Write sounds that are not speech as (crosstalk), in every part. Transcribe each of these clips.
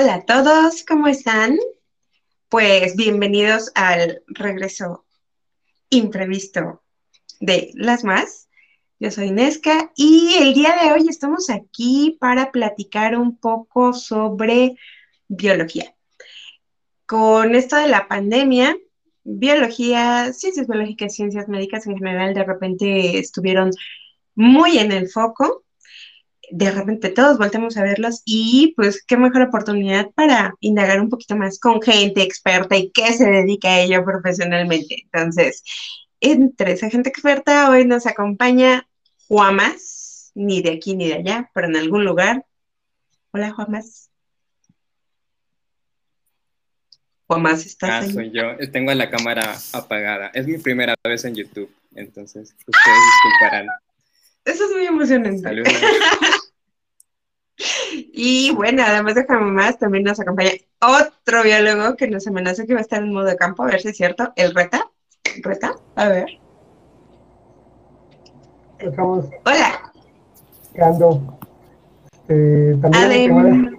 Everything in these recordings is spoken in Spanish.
Hola a todos, ¿cómo están? Pues bienvenidos al regreso imprevisto de Las Más. Yo soy Nesca y el día de hoy estamos aquí para platicar un poco sobre biología. Con esto de la pandemia, biología, ciencias biológicas, ciencias médicas en general de repente estuvieron muy en el foco de repente todos voltemos a verlos y pues qué mejor oportunidad para indagar un poquito más con gente experta y que se dedica a ello profesionalmente. Entonces, entre esa gente experta, hoy nos acompaña Juamas, ni de aquí ni de allá, pero en algún lugar. Hola, Juamas. Juamas, ¿estás ah, soy yo. Tengo la cámara apagada. Es mi primera vez en YouTube, entonces ustedes disculparán. Eso es muy emocionante. Saludos. (laughs) Y bueno, además de más, también nos acompaña otro biólogo que nos amenaza que va a estar en modo de campo, a ver si es cierto. El Reta. Reta, a ver. Hola. ¿Qué ando? Eh, también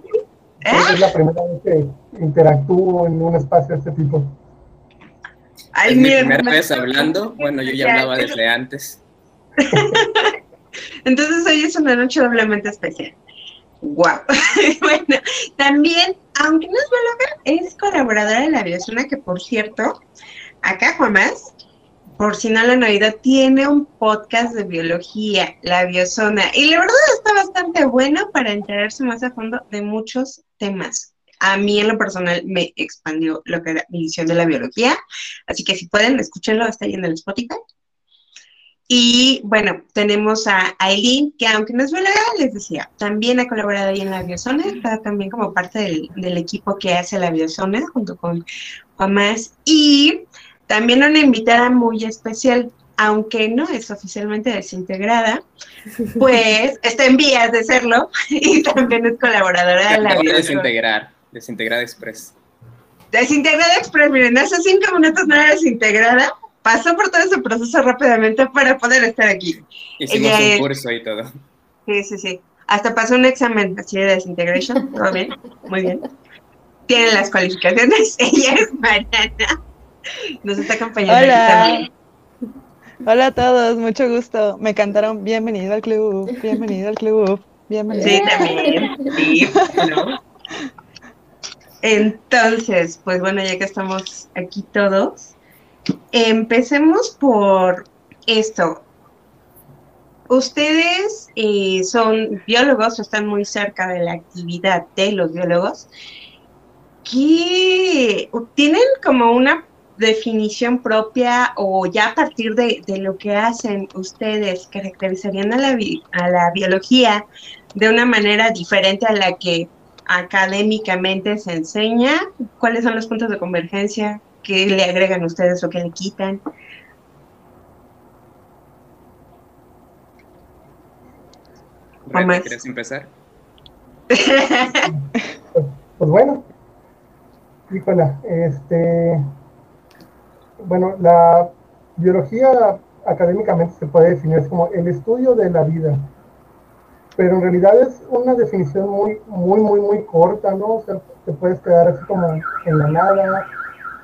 ¿Eh? es la primera vez que interactúo en un espacio de este tipo. Ay, es mi primera vez hablando. Bueno, yo ya hablaba desde antes. (laughs) Entonces hoy es una noche doblemente especial. Wow. (laughs) bueno, también, aunque no es bióloga, es colaboradora de la Biozona, que por cierto, acá Juanás, por si no lo han oído, tiene un podcast de biología, la Biozona, y la verdad está bastante bueno para enterarse más a fondo de muchos temas. A mí en lo personal me expandió lo que era mi visión de la biología, así que si pueden, escúchenlo, está ahí en el Spotify. Y bueno, tenemos a Aileen, que aunque no es bióloga, les decía, también ha colaborado ahí en la Biozona, está también como parte del, equipo que hace la Biozona junto con Juan Más. Y también una invitada muy especial, aunque no es oficialmente desintegrada, pues (laughs) está en vías de serlo (laughs) y también es colaboradora de la Biozona. Desintegrar, Desintegrada Express. Desintegrada Express, miren, hace cinco minutos no era desintegrada, pasó por todo ese proceso rápidamente para poder estar aquí. Hicimos un curso y todo. Sí, sí, sí. Hasta pasó un examen así de desintegration. Todo bien, muy bien. Tiene las cualificaciones. (laughs) Ella es Mariana. Nos está acompañando Hola. también. Hola a todos, mucho gusto. Me cantaron bienvenido al club, bienvenido al club, bienvenido. Sí, también. Sí, ¿no? Entonces, pues bueno, ya que estamos aquí todos, Empecemos por esto. Ustedes eh, son biólogos o están muy cerca de la actividad de los biólogos que tienen como una definición propia o ya a partir de, lo que hacen ustedes caracterizarían a la, a la biología de una manera diferente a la que académicamente se enseña? ¿Cuáles son los puntos de convergencia? ¿Qué le agregan ustedes o qué le quitan? ¿Quieres empezar? (laughs) pues, bueno, híjola, este, bueno, la biología académicamente se puede definir como el estudio de la vida, pero en realidad es una definición muy, muy, muy, muy corta, ¿no? O sea, te puedes quedar así como en la nada,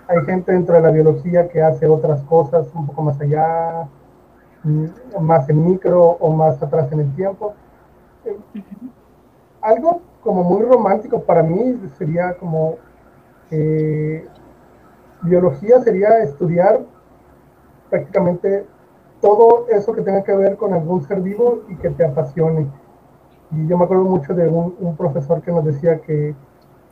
hay gente dentro de la biología que hace otras cosas un poco más allá, mm, más en micro o más atrás en el tiempo. Algo como muy romántico para mí sería como biología sería estudiar prácticamente todo eso que tenga que ver con algún ser vivo y que te apasione. Y yo me acuerdo mucho de un profesor que nos decía que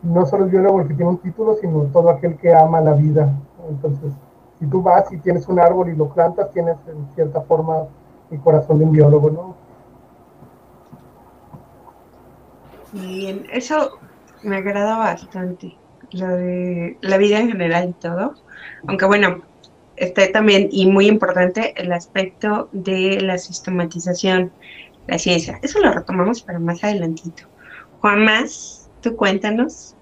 no solo el biólogo el que tiene un título, sino todo aquel que ama la vida. Entonces, si tú vas y tienes un árbol y lo plantas, tienes en cierta forma el corazón de un biólogo, ¿no? Bien, eso me agrada bastante, lo de la vida en general y todo. Aunque bueno, está también, y muy importante, el aspecto de la sistematización, la ciencia. Eso lo retomamos para más adelantito. Juan Más, tú cuéntanos.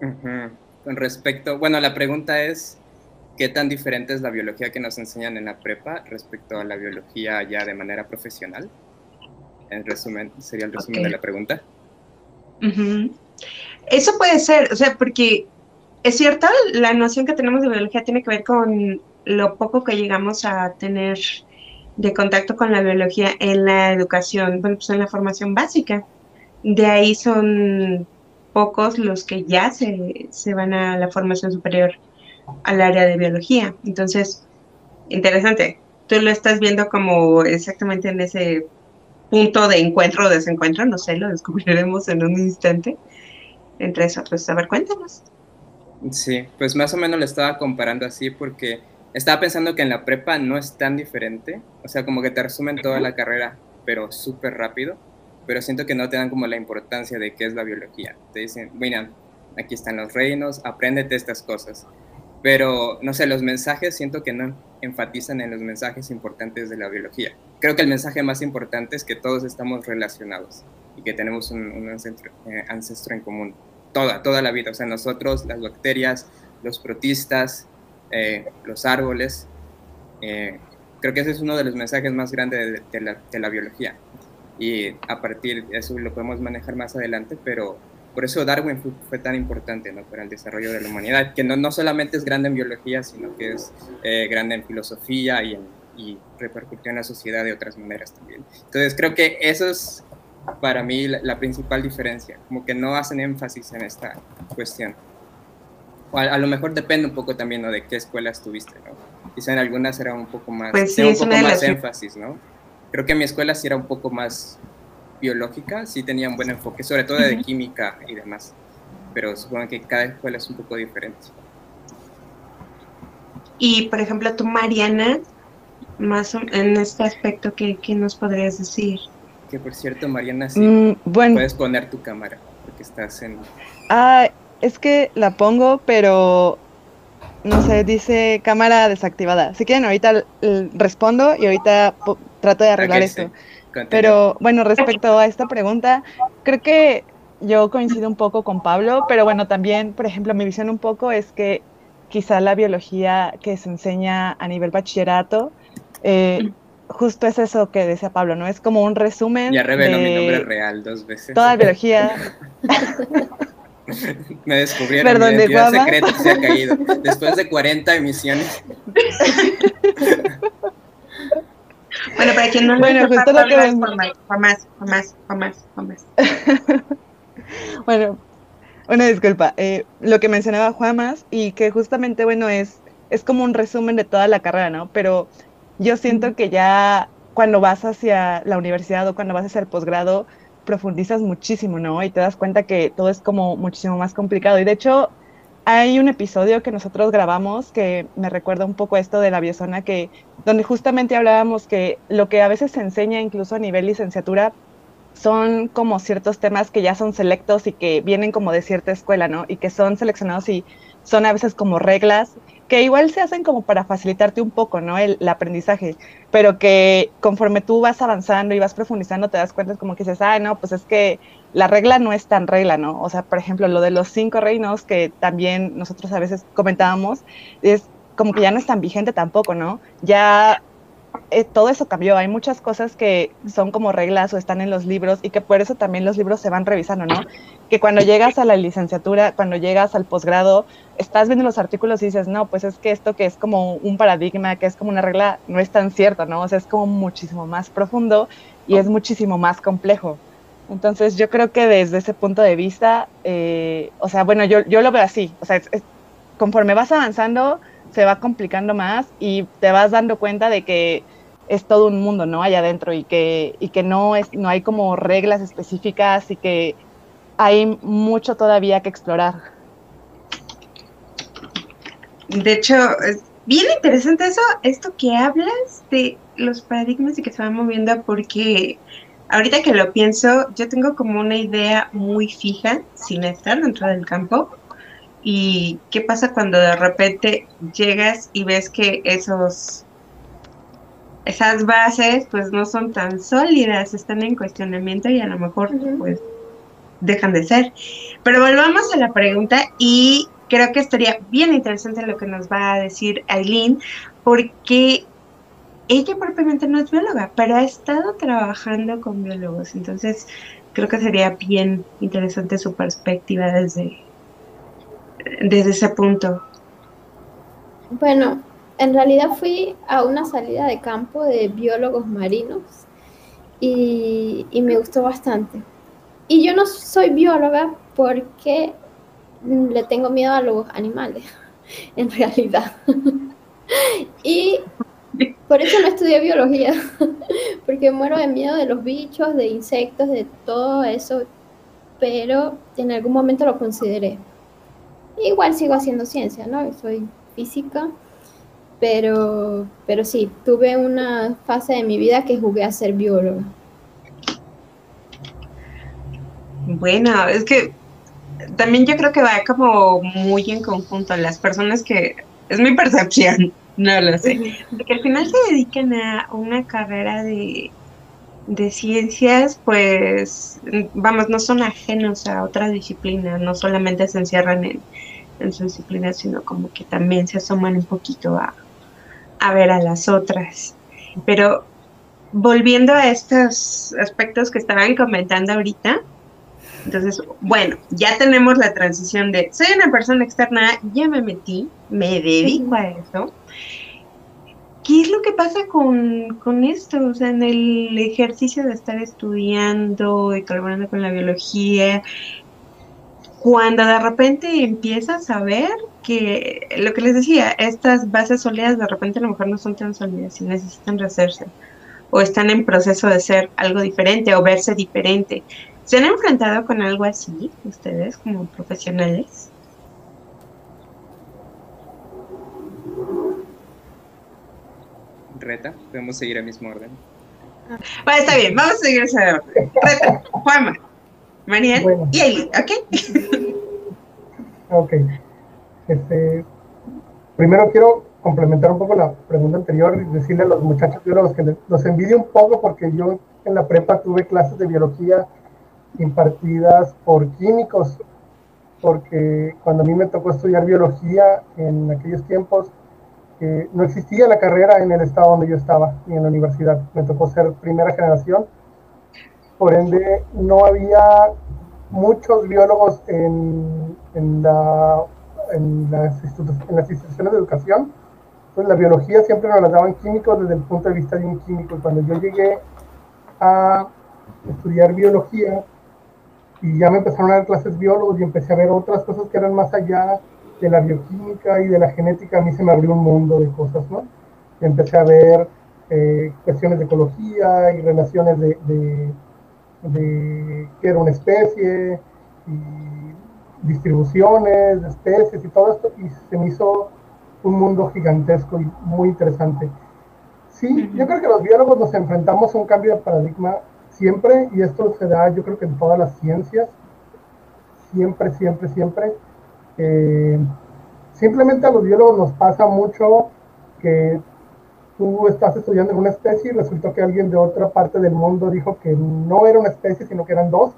Con respecto, bueno, la pregunta es, ¿qué tan diferente es la biología que nos enseñan en la prepa respecto a la biología ya de manera profesional? En resumen, sería el resumen de la pregunta. Eso puede ser, o sea, porque es cierto, la noción que tenemos de biología tiene que ver con lo poco que llegamos a tener de contacto con la biología en la educación, bueno, pues en la formación básica. De ahí son pocos los que ya se, se van a la formación superior al área de biología. Entonces, interesante. Tú lo estás viendo como exactamente en ese punto de encuentro o desencuentro, no sé, lo descubriremos en un instante. Entre eso, pues a ver, cuéntanos. Sí, pues más o menos lo estaba comparando así porque estaba pensando que en la prepa no es tan diferente, o sea, como que te resumen toda la carrera, pero súper rápido, pero siento que no te dan como la importancia de qué es la biología. Te dicen, mira, aquí están los reinos, apréndete estas cosas. Pero, no sé, los mensajes siento que no enfatizan en los mensajes importantes de la biología. Creo que el mensaje más importante es que todos estamos relacionados y que tenemos un, ancestro, eh, ancestro en común. Toda, toda la vida. O sea, nosotros, las bacterias, los protistas, eh, los árboles. Eh, creo que ese es uno de los mensajes más grandes de, la, biología. Y a partir de eso lo podemos manejar más adelante, pero por eso Darwin fue, tan importante ¿no? para el desarrollo de la humanidad, que no, no solamente es grande en biología, sino que es eh, grande en filosofía y, y repercutió en la sociedad de otras maneras también. Entonces creo que eso es para mí la, la principal diferencia, como que no hacen énfasis en esta cuestión a, lo mejor depende un poco también de qué escuela estuviste, ¿no? Quizá en algunas era un poco más, pues un poco más énfasis, ¿no? Creo que mi escuela sí era un poco más biológica, sí tenía un buen enfoque, sobre todo de química y demás, pero supongo que cada escuela es un poco diferente. Y, por ejemplo, tú, Mariana, más en este aspecto, ¿qué, qué nos podrías decir? Que, por cierto, Mariana, sí, mm, puedes poner tu cámara, porque estás en... Ah, es que la pongo, pero no sé, dice cámara desactivada. Si quieren, ahorita respondo y ahorita trato de arreglar esto. Pero bueno, respecto a esta pregunta, creo que yo coincido un poco con Pablo, pero bueno, también, por ejemplo, mi visión un poco es que quizá la biología que se enseña a nivel bachillerato, eh, justo es eso que decía Pablo, ¿no? Es como un resumen. Ya reveló mi nombre real dos veces. Toda la biología. (laughs) Me descubrieron Perdón, mi identidad secreta se ha caído. Después de 40 emisiones. (laughs) Bueno, para quien no lo bueno, justo lo que jamás, jamás, jamás, jamás. bueno, una disculpa. Eh, lo que mencionaba Juamas y que justamente, bueno, es, es como un resumen de toda la carrera, ¿no? Pero yo siento que ya cuando vas hacia la universidad o cuando vas hacia el posgrado, profundizas muchísimo, ¿no? Y te das cuenta que todo es como muchísimo más complicado. Y de hecho, hay un episodio que nosotros grabamos que me recuerda un poco esto de la biosona, que, donde justamente hablábamos que lo que a veces se enseña incluso a nivel licenciatura son como ciertos temas que ya son selectos y que vienen como de cierta escuela, ¿no? Y que son seleccionados y son a veces como reglas que igual se hacen como para facilitarte un poco, ¿no? El, aprendizaje, pero que conforme tú vas avanzando y vas profundizando te das cuenta como que dices, ah, no, pues es que la regla no es tan regla, ¿no? O sea, por ejemplo, lo de los cinco reinos que también nosotros a veces comentábamos, es como que ya no es tan vigente tampoco, ¿no? Ya eh, todo eso cambió. Hay muchas cosas que son como reglas o están en los libros y que por eso también los libros se van revisando, ¿no? Que cuando llegas a la licenciatura, cuando llegas al posgrado, estás viendo los artículos y dices, no, pues es que esto que es como un paradigma, que es como una regla, no es tan cierto, ¿no? O sea, es como muchísimo más profundo y es muchísimo más complejo. Entonces yo creo que desde ese punto de vista, eh, o sea, bueno, yo, yo lo veo así, o sea, conforme vas avanzando, se va complicando más y te vas dando cuenta de que es todo un mundo, ¿no? Allá adentro y que, y que no, es, no hay como reglas específicas y que hay mucho todavía que explorar. De hecho, es bien interesante eso, esto que hablas de los paradigmas y que se van moviendo porque ahorita que lo pienso, yo tengo como una idea muy fija sin estar dentro del campo ¿Y qué pasa cuando de repente llegas y ves que esos esas bases pues no son tan sólidas, están en cuestionamiento y a lo mejor pues dejan de ser. Pero volvamos a la pregunta y creo que estaría bien interesante lo que nos va a decir Aileen, porque ella propiamente no es bióloga, pero ha estado trabajando con biólogos. Entonces, creo que sería bien interesante su perspectiva desde, desde ese punto. Bueno, en realidad fui a una salida de campo de biólogos marinos y, y me gustó bastante. Y yo no soy bióloga porque le tengo miedo a los animales, (laughs) en realidad. (laughs) y por eso no estudié biología, (laughs) porque muero de miedo de los bichos, de insectos, de todo eso, pero en algún momento lo consideré. Igual sigo haciendo ciencia, ¿no? Soy física, pero, pero sí, tuve una fase de mi vida que jugué a ser bióloga. Bueno, es que también yo creo que va como muy en conjunto las personas que, es mi (laughs) percepción, no lo sé, porque al final se dedican a una carrera de, de ciencias, pues, vamos, no son ajenos a otra disciplina, no solamente se encierran en, en su disciplina, sino como que también se asoman un poquito a, a ver a las otras. Pero volviendo a estos aspectos que estaban comentando ahorita, entonces, bueno, ya tenemos la transición de soy una persona externa, ya me metí, me dedico a eso. ¿Qué es lo que pasa con, con esto? O sea, en el ejercicio de estar estudiando y colaborando con la biología, cuando de repente empiezas a ver que lo que les decía, estas bases sólidas de repente a lo mejor no son tan sólidas y necesitan rehacerse o están en proceso de ser algo diferente o verse diferente. ¿Se han enfrentado con algo así ustedes como profesionales? Reta, podemos seguir el mismo orden. Bueno, está bien, vamos a seguir ese orden. Reta, Juanma, Mariel Bueno. y Eli, ¿ok? Ok. Este, primero quiero complementar un poco la pregunta anterior y decirle a los muchachos biólogos que les- los envidio un poco porque yo en la prepa tuve clases de biología impartidas por químicos, porque cuando a mí me tocó estudiar biología en aquellos tiempos, eh, no existía la carrera en el estado donde yo estaba, ni en la universidad. Me tocó ser primera generación. Por ende, no había muchos biólogos en, en, la- en las, instituciones de educación. Entonces, la biología siempre nos la daban químicos desde el punto de vista de un químico. Y cuando yo llegué a estudiar biología, y ya me empezaron a dar clases biólogos y empecé a ver otras cosas que eran más allá de la bioquímica y de la genética, a mí se me abrió un mundo de cosas, ¿no? Y empecé a ver eh, cuestiones de ecología y relaciones de, de, de qué era una especie y distribuciones de especies y todo esto, y se me hizo un mundo gigantesco y muy interesante. Sí, yo creo que los biólogos nos enfrentamos a un cambio de paradigma siempre, y esto se da yo creo que en todas las ciencias, siempre, siempre, siempre. Eh, simplemente a los biólogos nos pasa mucho que tú estás estudiando una especie y resultó que alguien de otra parte del mundo dijo que no era una especie, sino que eran dos,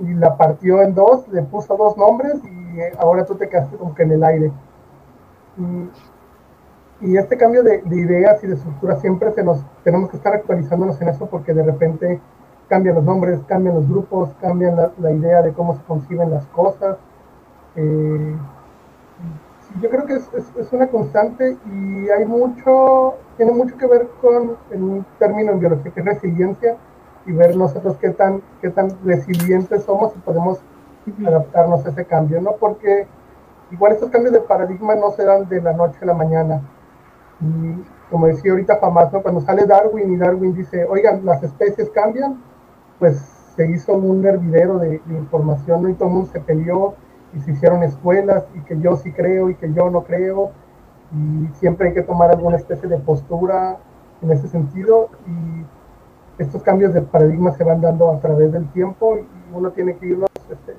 y la partió en dos, le puso dos nombres y eh, ahora tú te quedaste como que en el aire. Y, este cambio de, de ideas y de estructura siempre se nos, tenemos que estar actualizándonos en eso porque de repente cambian los nombres, cambian los grupos, cambian la idea de cómo se conciben las cosas. Eh, yo creo que es, es, una constante y hay mucho, tiene mucho que ver con en un término en biología que es resiliencia y ver nosotros qué tan, qué tan resilientes somos y podemos adaptarnos a ese cambio, ¿no? Porque igual estos cambios de paradigma no se dan de la noche a la mañana. Y como decía ahorita Famas, ¿no? cuando sale Darwin y Darwin dice, oigan, las especies cambian, pues se hizo un hervidero de, de información ¿no? y todo el mundo se peleó y se hicieron escuelas y que yo sí creo y que yo no creo y siempre hay que tomar alguna especie de postura en ese sentido y estos cambios de paradigma se van dando a través del tiempo y uno tiene que irnos este,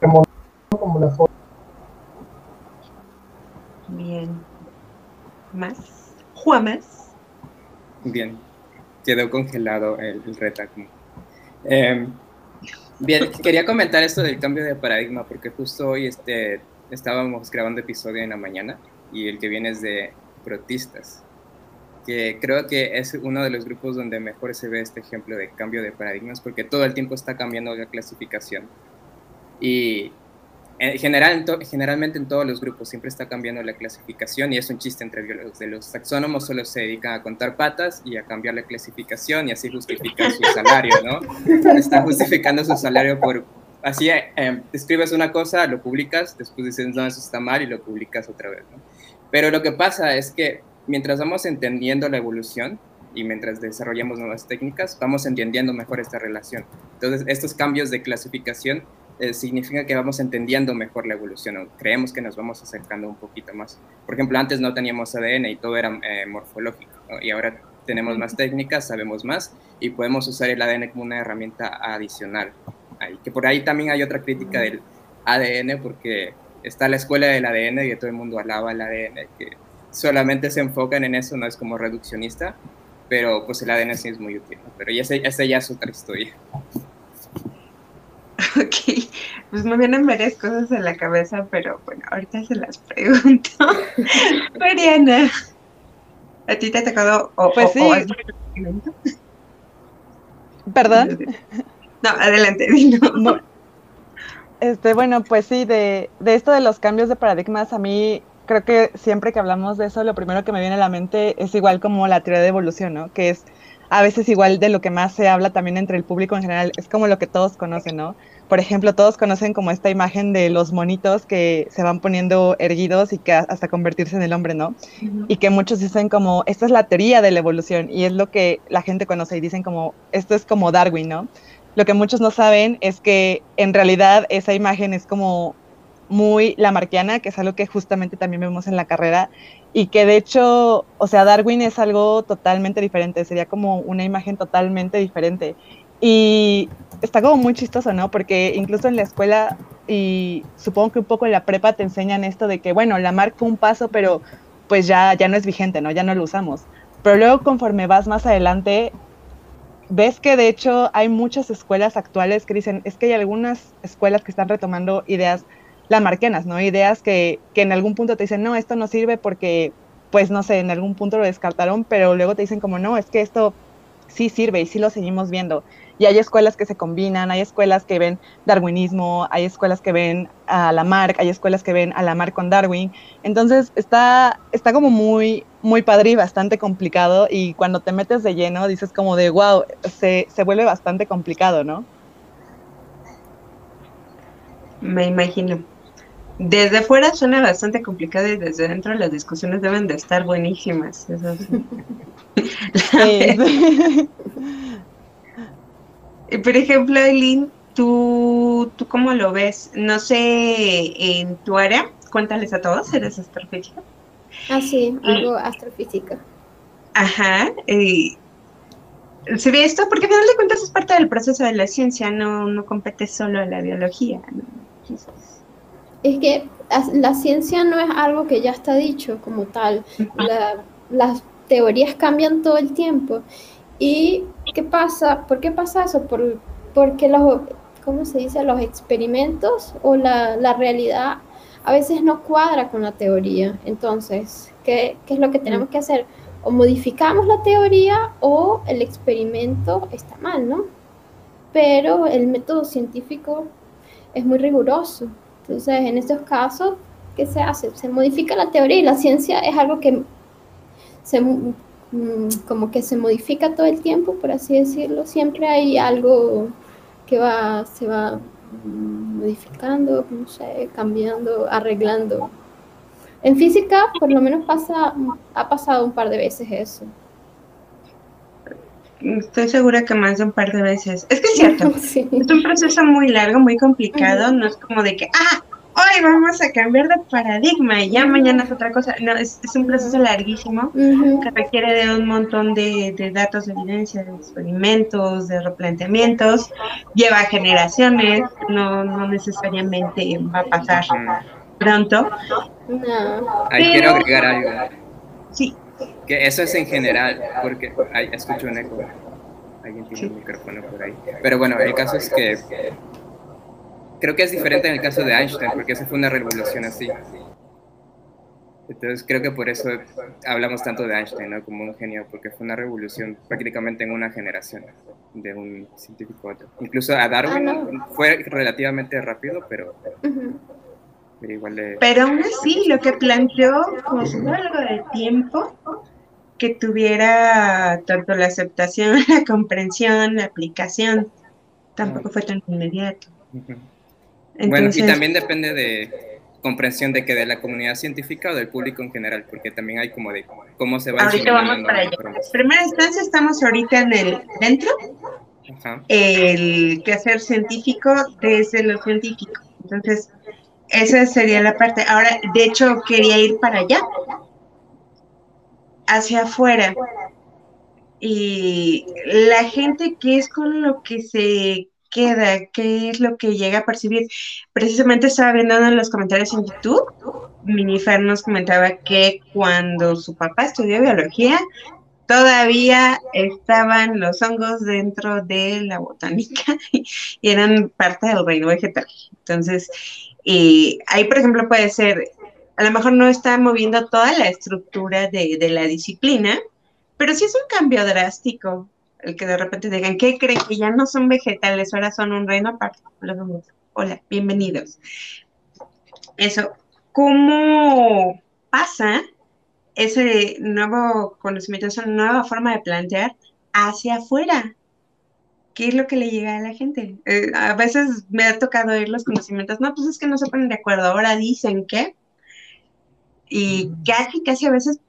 remontando como las otras. Bien. ¿Más? ¿Juamas? Bien. Quedó congelado el, el retáculo. Eh, bien, quería comentar esto del cambio de paradigma porque justo hoy este, estábamos grabando episodio en la mañana y el que viene es de protistas. que creo que es uno de los grupos donde mejor se ve este ejemplo de cambio de paradigmas, porque todo el tiempo está cambiando la clasificación. Y en general, generalmente en todos los grupos siempre está cambiando la clasificación y es un chiste entre biólogos. De los taxónomos solo se dedican a contar patas y a cambiar la clasificación y así justificar su (laughs) salario, ¿no? Están justificando su salario por... Así eh, escribes una cosa, lo publicas, después dices, no, eso está mal y lo publicas otra vez, ¿no? Pero lo que pasa es que mientras vamos entendiendo la evolución y mientras desarrollamos nuevas técnicas, vamos entendiendo mejor esta relación. Entonces, estos cambios de clasificación eh, significa que vamos entendiendo mejor la evolución o creemos que nos vamos acercando un poquito más. Por ejemplo, antes no teníamos ADN y todo era eh, morfológico y ahora tenemos más técnicas, sabemos más y podemos usar el ADN como una herramienta adicional. Ahí, que por ahí también hay otra crítica del ADN porque está la escuela del ADN y todo el mundo alaba el ADN, que solamente se enfocan en eso, no es como reduccionista, pero pues el ADN sí es muy útil, pero ya esa ya es otra historia. (laughs) Ok, pues me vienen varias cosas en la cabeza, pero bueno, ahorita se las pregunto. (laughs) Mariana, ¿a ti te ha tocado o, pues sí. ¿Perdón? No, adelante. Este, bueno, pues sí, de, de esto de los cambios de paradigmas, a mí creo que siempre que hablamos de eso, lo primero que me viene a la mente es igual como la teoría de evolución, ¿no? Que es a veces igual de lo que más se habla también entre el público en general, es como lo que todos conocen, ¿no? Por ejemplo, todos conocen como esta imagen de los monitos que se van poniendo erguidos y que hasta convertirse en el hombre, ¿no? Y que muchos dicen como, esta es la teoría de la evolución y es lo que la gente conoce y dicen como, esto es como Darwin, ¿no? Lo que muchos no saben es que en realidad esa imagen es como muy lamarquiana, que es algo que justamente también vemos en la carrera, y que de hecho, o sea, Darwin es algo totalmente diferente, sería como una imagen totalmente diferente. Y está como muy chistoso, ¿no? Porque incluso en la escuela y supongo que un poco en la prepa te enseñan esto de que, bueno, la marca un paso, pero pues ya, ya no es vigente, ¿no? Ya no lo usamos. Pero luego conforme vas más adelante, ves que de hecho hay muchas escuelas actuales que dicen, es que hay algunas escuelas que están retomando ideas lamarquianas, ¿no? Ideas que, que en algún punto te dicen, no, esto no sirve porque, pues no sé, en algún punto lo descartaron, pero luego te dicen como, no, es que esto sí sirve y sí lo seguimos viendo. Y hay escuelas que se combinan, hay escuelas que ven darwinismo, hay escuelas que ven a Lamarck, hay escuelas que ven a Lamarck con Darwin. Entonces está, está como muy, muy padre y bastante complicado y cuando te metes de lleno dices como de, wow, se, se vuelve bastante complicado, ¿no? Me imagino. Desde fuera suena bastante complicado y desde dentro las discusiones deben de estar buenísimas. Eso (laughs) Por ejemplo, Eileen, ¿tú, ¿tú cómo lo ves? No sé, en tu área, cuéntales a todos, ¿eres astrofísica? Ah, sí, hago astrofísica. Ajá. ¿Se ve esto? Porque al final de cuentas es parte del proceso de la ciencia, no, no compete solo a la biología. ¿no? Es que la ciencia no es algo que ya está dicho como tal. las teorías cambian todo el tiempo. ¿Y qué pasa? ¿Por qué pasa eso? Por, porque los, ¿cómo se dice? Los experimentos o la, la, realidad a veces no cuadra con la teoría. Entonces, ¿qué, ¿qué, es lo que tenemos que hacer? O modificamos la teoría o el experimento está mal, ¿no? Pero el método científico es muy riguroso. Entonces, en estos casos, ¿qué se hace? Se modifica la teoría y la ciencia es algo que se, mm, como que se modifica todo el tiempo, por así decirlo. Siempre hay algo que va, se va modificando, no sé, cambiando, arreglando. En física, por lo menos pasa, ha pasado un par de veces eso. Estoy segura que más de un par de veces. Es que es cierto, (laughs) es un proceso muy largo, muy complicado, no es como de que, ah, hoy vamos a cambiar de paradigma y ya mañana es otra cosa. No, es, un proceso larguísimo que requiere de un montón de, de, datos, de evidencia, de experimentos, de replanteamientos, lleva generaciones, no, no necesariamente va a pasar pronto. No. Ahí quiero agregar algo. Sí. Que eso es en general, porque ay, escucho un eco. Alguien tiene un micrófono por ahí. Pero bueno, el caso es que creo que es diferente en el caso de Einstein, porque esa fue una revolución así. Entonces creo que por eso hablamos tanto de Einstein ¿no? como un genio, porque fue una revolución prácticamente en una generación de un científico a otro. Incluso a Darwin Ah, fue relativamente rápido, pero, pero igual de... Pero aún así, lo que planteó costó algo de tiempo que tuviera tanto la aceptación, (laughs) la comprensión, la aplicación. Tampoco fue tan inmediato. Bueno, y también depende de comprensión de que de la comunidad científica o del público en general, porque también hay como de cómo se va ahorita vamos para la allá. En primera instancia estamos ahorita en el dentro, Ajá. el quehacer científico desde lo científico. Entonces, esa sería la parte. Ahora, de hecho, quería ir para allá, hacia afuera. Y la gente, ¿qué es con lo que se queda? ¿Qué es lo que llega a percibir? Precisamente estaba viendo en los comentarios en YouTube, Minifer nos comentaba que cuando su papá estudió biología, todavía estaban los hongos dentro de la botánica (laughs) y eran parte del reino vegetal. Entonces, eh, ahí, por ejemplo, puede ser, a lo mejor no está moviendo toda la estructura de, de la disciplina, pero sí es un cambio drástico el que de repente digan, ¿qué creen? Que ya no son vegetales, ahora son un reino aparte. Hola, bienvenidos. Eso, ¿cómo pasa ese nuevo conocimiento, esa nueva forma de plantear hacia afuera? ¿Qué es lo que le llega a la gente? Eh, a veces me ha tocado oír los conocimientos, no, pues es que no se ponen de acuerdo, ahora dicen que, y casi, casi a veces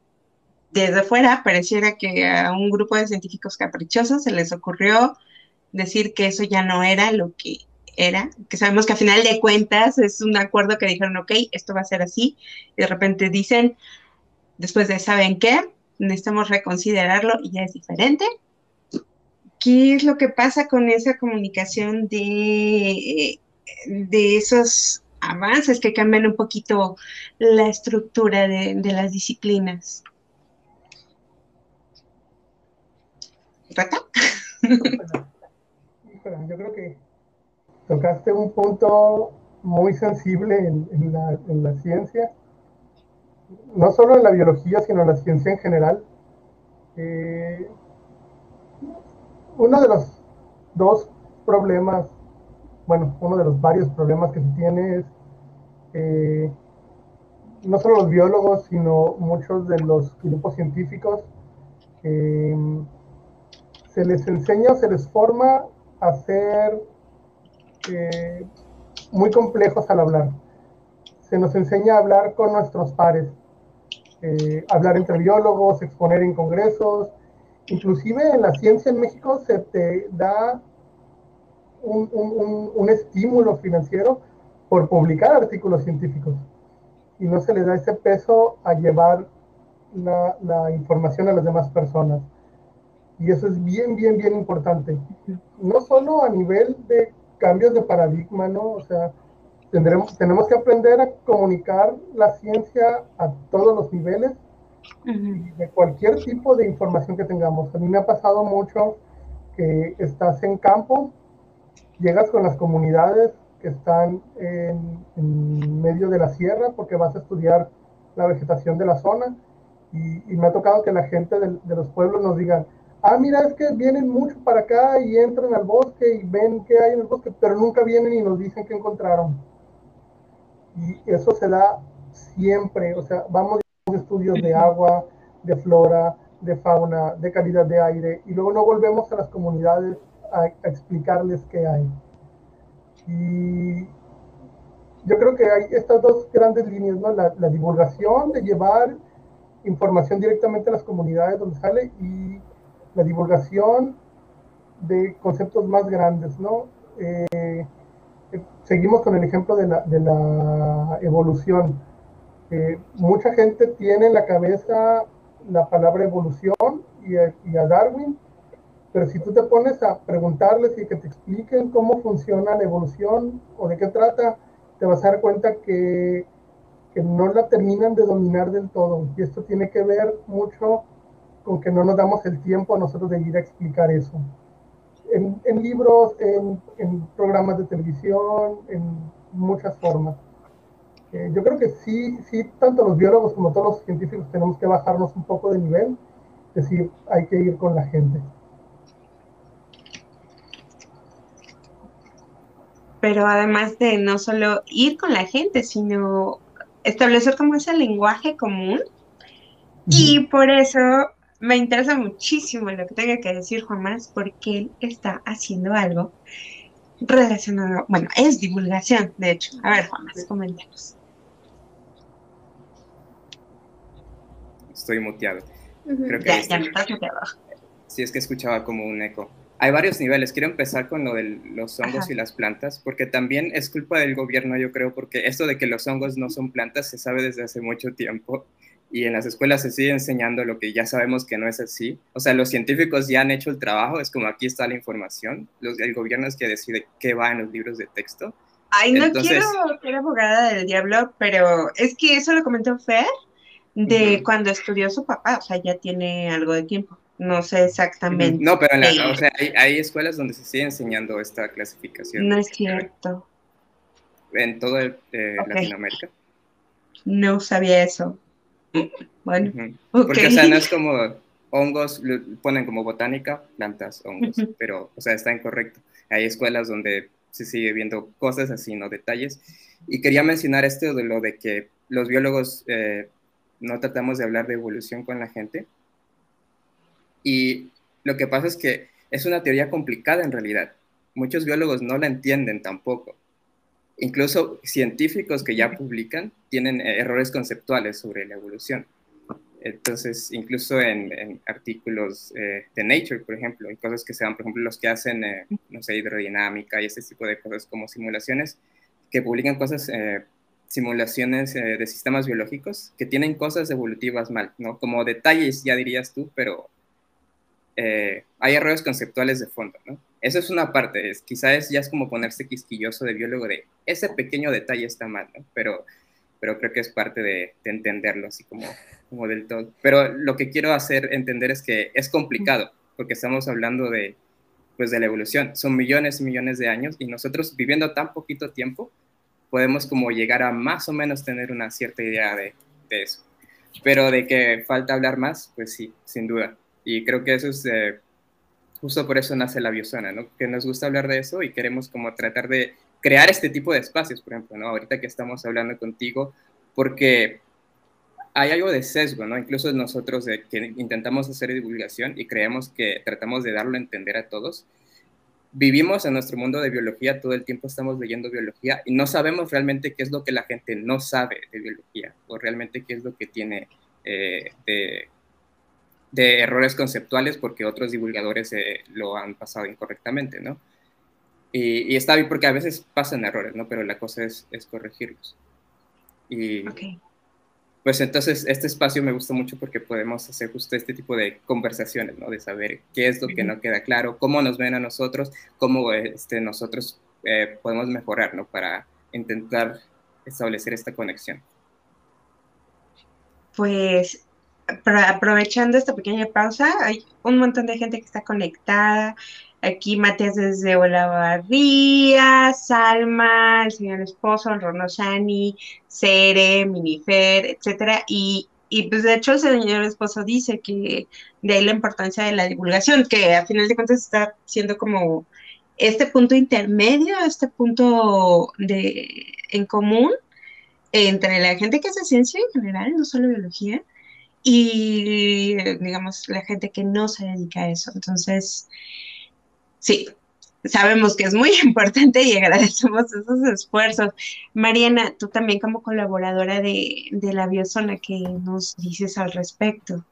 desde fuera pareciera que a un grupo de científicos caprichosos se les ocurrió decir que eso ya no era lo que era, que sabemos que a final de cuentas es un acuerdo que dijeron, ok, esto va a ser así, y de repente dicen, después de, ¿saben qué? Necesitamos reconsiderarlo y ya es diferente. ¿Qué es lo que pasa con esa comunicación de, de esos avances que cambian un poquito la estructura de, las disciplinas? ¿Rata? (laughs) Yo creo que tocaste un punto muy sensible en, en la, en la ciencia, no solo en la biología, sino en la ciencia en general. Eh, uno de los dos problemas, bueno, uno de los varios problemas que se tiene es eh, no solo los biólogos, sino muchos de los grupos científicos, eh, se les enseña, se les forma a ser eh, muy complejos al hablar. Se nos enseña a hablar con nuestros pares, eh, hablar entre biólogos, exponer en congresos, inclusive en la ciencia en México se te da un, un, un, estímulo financiero por publicar artículos científicos y no se le da ese peso a llevar la, la información a las demás personas. Y eso es bien, bien, bien importante. No solo a nivel de cambios de paradigma, ¿no? O sea, tendremos, tenemos que aprender a comunicar la ciencia a todos los niveles de cualquier tipo de información que tengamos. A mí me ha pasado mucho que estás en campo, llegas con las comunidades que están en, en medio de la sierra porque vas a estudiar la vegetación de la zona y, y me ha tocado que la gente de, de los pueblos nos digan, ah, mira, es que vienen mucho para acá y entran al bosque y ven qué hay en el bosque, pero nunca vienen y nos dicen qué encontraron. Y eso se da siempre, o sea, vamos a estudios de agua, de flora, de fauna, de calidad de aire, y luego no volvemos a las comunidades a, a explicarles qué hay. Y yo creo que hay estas dos grandes líneas, ¿no? La, la divulgación de llevar información directamente a las comunidades donde sale y la divulgación de conceptos más grandes, ¿no? Eh, seguimos con el ejemplo de la, de la evolución. Eh, mucha gente tiene en la cabeza la palabra evolución y a, y a, Darwin, pero si tú te pones a preguntarles y que te expliquen cómo funciona la evolución o de qué trata, te vas a dar cuenta que, que no la terminan de dominar del todo. Y esto tiene que ver mucho con que no nos damos el tiempo a nosotros de ir a explicar eso. En, en libros, en, en, programas de televisión, en muchas formas. Eh, yo creo que sí, sí, tanto los biólogos como todos los científicos tenemos que bajarnos un poco de nivel, es decir, hay que ir con la gente. Pero además de no solo ir con la gente, sino establecer como ese lenguaje común. Y por eso me interesa muchísimo lo que tenga que decir Juan Más, porque él está haciendo algo relacionado, bueno, es divulgación, de hecho. A ver, Juan Más, coméntanos. Estoy muteado. Creo que ya, ya me estás muteado. Sí, es que escuchaba como un eco. Hay varios niveles. Quiero empezar con lo de los hongos y las plantas, porque también es culpa del gobierno, yo creo, porque esto de que los hongos no son plantas se sabe desde hace mucho tiempo y en las escuelas se sigue enseñando lo que ya sabemos que no es así. O sea, los científicos ya han hecho el trabajo, es como aquí está la información, los, el gobierno es que decide qué va en los libros de texto. Ay, no quiero ser abogada del diablo, pero es que eso lo comentó Fer de cuando estudió su papá, o sea, ya tiene algo de tiempo. No sé exactamente. No, pero o sea, hay, escuelas donde se sigue enseñando esta clasificación. No es cierto. En toda eh, Latinoamérica. No sabía eso. Bueno, Porque, o sea, no es (laughs) como hongos, ponen como botánica, plantas, hongos, pero, o sea, está incorrecto. Hay escuelas donde se sigue viendo cosas así, no detalles. Y quería mencionar esto de lo de que los biólogos eh, no tratamos de hablar de evolución con la gente. Y lo que pasa es que es una teoría complicada en realidad. Muchos biólogos no la entienden tampoco incluso científicos que ya publican tienen eh, errores conceptuales sobre la evolución. Entonces, incluso en, artículos eh, de Nature, por ejemplo, hay cosas que se dan, por ejemplo, los que hacen, eh, no sé, hidrodinámica y ese tipo de cosas como simulaciones, que publican cosas, simulaciones de sistemas biológicos que tienen cosas evolutivas mal, ¿no? Como detalles, ya dirías tú, pero hay errores conceptuales de fondo, ¿no? Eso es una parte, es, quizás ya es como ponerse quisquilloso de biólogo de ese pequeño detalle está mal, ¿no? Pero, pero creo que es parte de, entenderlo así como, como del todo. Pero lo que quiero hacer entender es que es complicado, porque estamos hablando de, pues, de la evolución. Son millones y millones de años y nosotros viviendo tan poquito tiempo podemos como llegar a más o menos tener una cierta idea de, de eso. Pero de que falta hablar más, pues sí, sin duda. Y creo que eso es... Eh, justo por eso nace la biosana, ¿no? Que nos gusta hablar de eso y queremos como tratar de crear este tipo de espacios, por ejemplo, ¿no? Ahorita que estamos hablando contigo, porque hay algo de sesgo, ¿no? Incluso nosotros de que intentamos hacer divulgación y creemos que tratamos de darlo a entender a todos, vivimos en nuestro mundo de biología, todo el tiempo estamos leyendo biología y no sabemos realmente qué es lo que la gente no sabe de biología o realmente qué es lo que tiene eh, de de errores conceptuales porque otros divulgadores eh, lo han pasado incorrectamente, ¿no? Y, está bien porque a veces pasan errores, ¿no? Pero la cosa es, es corregirlos. Y pues entonces este espacio me gusta mucho porque podemos hacer justo este tipo de conversaciones, ¿no? De saber qué es lo que no queda claro, cómo nos ven a nosotros, cómo este, nosotros eh, podemos mejorar, ¿no? Para intentar establecer esta conexión. Pues aprovechando esta pequeña pausa, hay un montón de gente que está conectada. Aquí Matías desde Olavarría, Salma, el señor esposo, Ronosani, Cere, Minifer, etcétera. Y, y pues de hecho el señor esposo dice que de ahí la importancia de la divulgación, que a final de cuentas está siendo como este punto intermedio, este punto de en común entre la gente que hace ciencia en general, no solo biología, y, digamos, la gente que no se dedica a eso. Entonces, sí, sabemos que es muy (laughs) importante y agradecemos esos esfuerzos. Mariana, tú también como colaboradora de, la Biozona, ¿qué nos dices al respecto?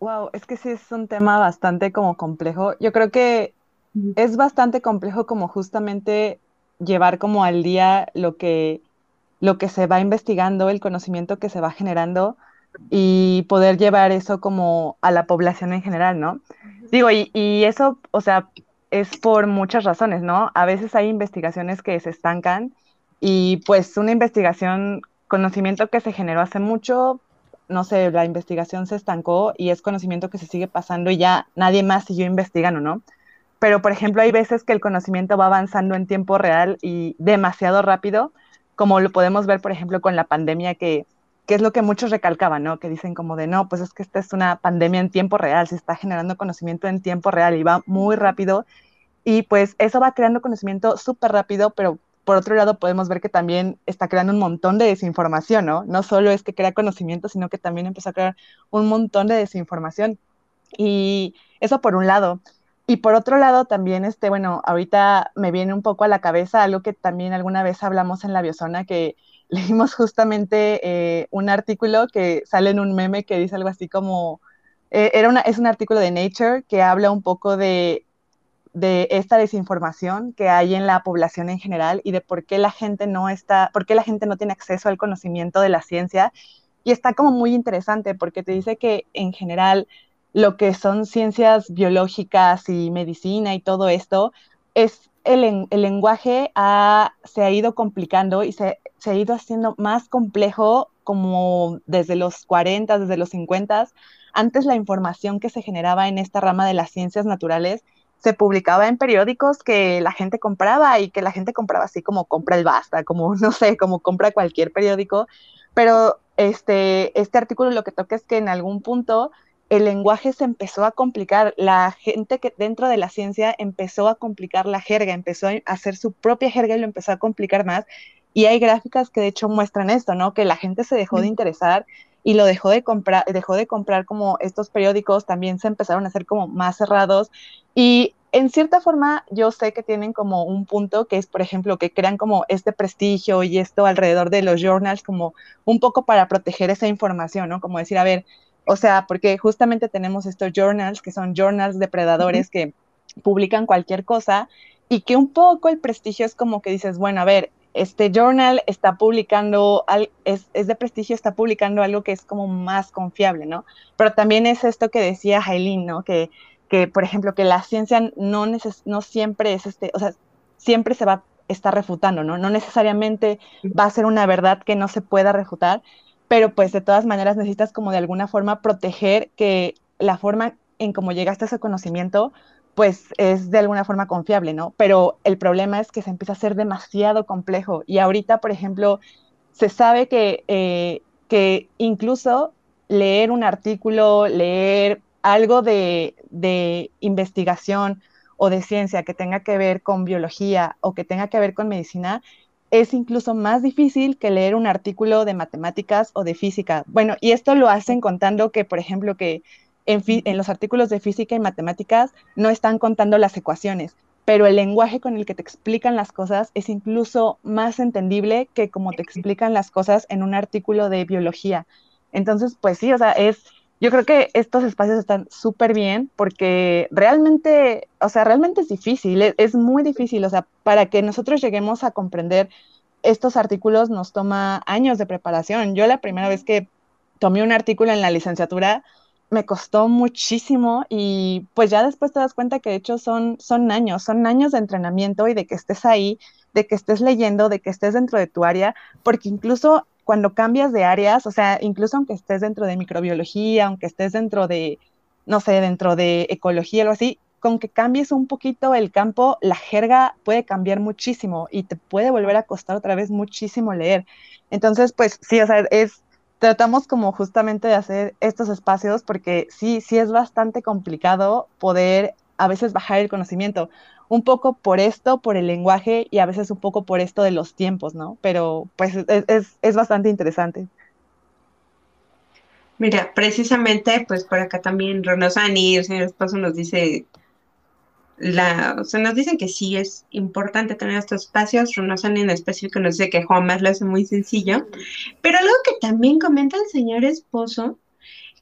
Wow, es que sí es un tema bastante como complejo. Yo creo que es bastante complejo como justamente llevar como al día lo que, lo que se va investigando, el conocimiento que se va generando, y poder llevar eso como a la población en general, ¿no? Digo, y, y, eso, o sea, es por muchas razones, ¿no? A veces hay investigaciones que se estancan y pues una investigación, conocimiento que se generó hace mucho, no sé, la investigación se estancó y es conocimiento que se sigue pasando y ya nadie más siguió investigando, ¿no? Pero, por ejemplo, hay veces que el conocimiento va avanzando en tiempo real y demasiado rápido como lo podemos ver, por ejemplo, con la pandemia que que es lo que muchos recalcaban, ¿no? Que dicen como de, no, pues es que esta es una pandemia en tiempo real, se está generando conocimiento en tiempo real y va muy rápido. Y pues eso va creando conocimiento súper rápido, pero por otro lado podemos ver que también está creando un montón de desinformación, ¿no? No solo es que crea conocimiento, sino que también empezó a crear un montón de desinformación. Y eso por un lado. Y por otro lado, también, este, bueno, ahorita me viene un poco a la cabeza algo que también alguna vez hablamos en la biozona, que leímos justamente eh, un artículo que sale en un meme que dice algo así como, eh, era una, es un artículo de Nature que habla un poco de, de esta desinformación que hay en la población en general y de por qué la gente no está, por qué la gente no tiene acceso al conocimiento de la ciencia. Y está como muy interesante porque te dice que en general lo que son ciencias biológicas y medicina y todo esto es el, lenguaje se ha ido complicando y se, ha ido haciendo más complejo como desde los 40, desde los 50. Antes la información que se generaba en esta rama de las ciencias naturales se publicaba en periódicos que la gente compraba y que la gente compraba así como compra el Basta, como (laughs) no sé, como compra cualquier periódico, pero este, este artículo lo que toca es que en algún punto el lenguaje se empezó a complicar, la gente que dentro de la ciencia empezó a complicar la jerga, empezó a hacer su propia jerga y lo empezó a complicar más. Y hay gráficas que de hecho muestran esto, ¿no? Que la gente se dejó de interesar y lo dejó de comprar, dejó de comprar como estos periódicos, también se empezaron a hacer como más cerrados. Y en cierta forma yo sé que tienen como un punto que es, por ejemplo, que crean como este prestigio y esto alrededor de los journals como un poco para proteger esa información, ¿no? Como decir, a ver, o sea, porque justamente tenemos estos journals, que son journals depredadores que publican cualquier cosa y que un poco el prestigio es como que dices, bueno, a ver, este journal está publicando, es, es, de prestigio, está publicando algo que es como más confiable, ¿no? Pero también es esto que decía Jailin, ¿no? Que, que por ejemplo, que la ciencia no, no siempre es este, o sea, siempre se va a estar refutando, ¿no? No necesariamente va a ser una verdad que no se pueda refutar, pero pues de todas maneras necesitas como de alguna forma proteger que la forma en cómo llegaste a ese conocimiento pues es de alguna forma confiable, ¿no? Pero el problema es que se empieza a ser demasiado complejo y ahorita, por ejemplo, se sabe que, eh, que incluso leer un artículo, leer algo de, de investigación o de ciencia que tenga que ver con biología o que tenga que ver con medicina, es incluso más difícil que leer un artículo de matemáticas o de física. Bueno, y esto lo hacen contando que, por ejemplo, que en, los artículos de física y matemáticas no están contando las ecuaciones, pero el lenguaje con el que te explican las cosas es incluso más entendible que como te explican las cosas en un artículo de biología. Entonces, pues sí, o sea, es, yo creo que estos espacios están súper bien porque realmente, o sea, realmente es difícil, es, muy difícil, o sea, para que nosotros lleguemos a comprender estos artículos nos toma años de preparación. Yo la primera vez que tomé un artículo en la licenciatura me costó muchísimo y pues ya después te das cuenta que de hecho son, son años, son años de entrenamiento y de que estés ahí, de que estés leyendo, de que estés dentro de tu área, porque incluso cuando cambias de áreas, o sea, incluso aunque estés dentro de microbiología, aunque estés dentro de, no sé, dentro de ecología, algo así, con que cambies un poquito el campo, la jerga puede cambiar muchísimo y te puede volver a costar otra vez muchísimo leer. Entonces, pues sí, o sea, es, tratamos como justamente de hacer estos espacios porque sí, sí es bastante complicado poder a veces bajar el conocimiento un poco por esto, por el lenguaje y a veces un poco por esto de los tiempos, ¿no? Pero pues es, bastante interesante. Mira, precisamente, pues por acá también Ronosani, el señor esposo nos dice, la, o sea, nos dicen que sí es importante tener estos espacios, Ronosani en específico nos dice que más lo hace muy sencillo, pero algo que también comenta el señor esposo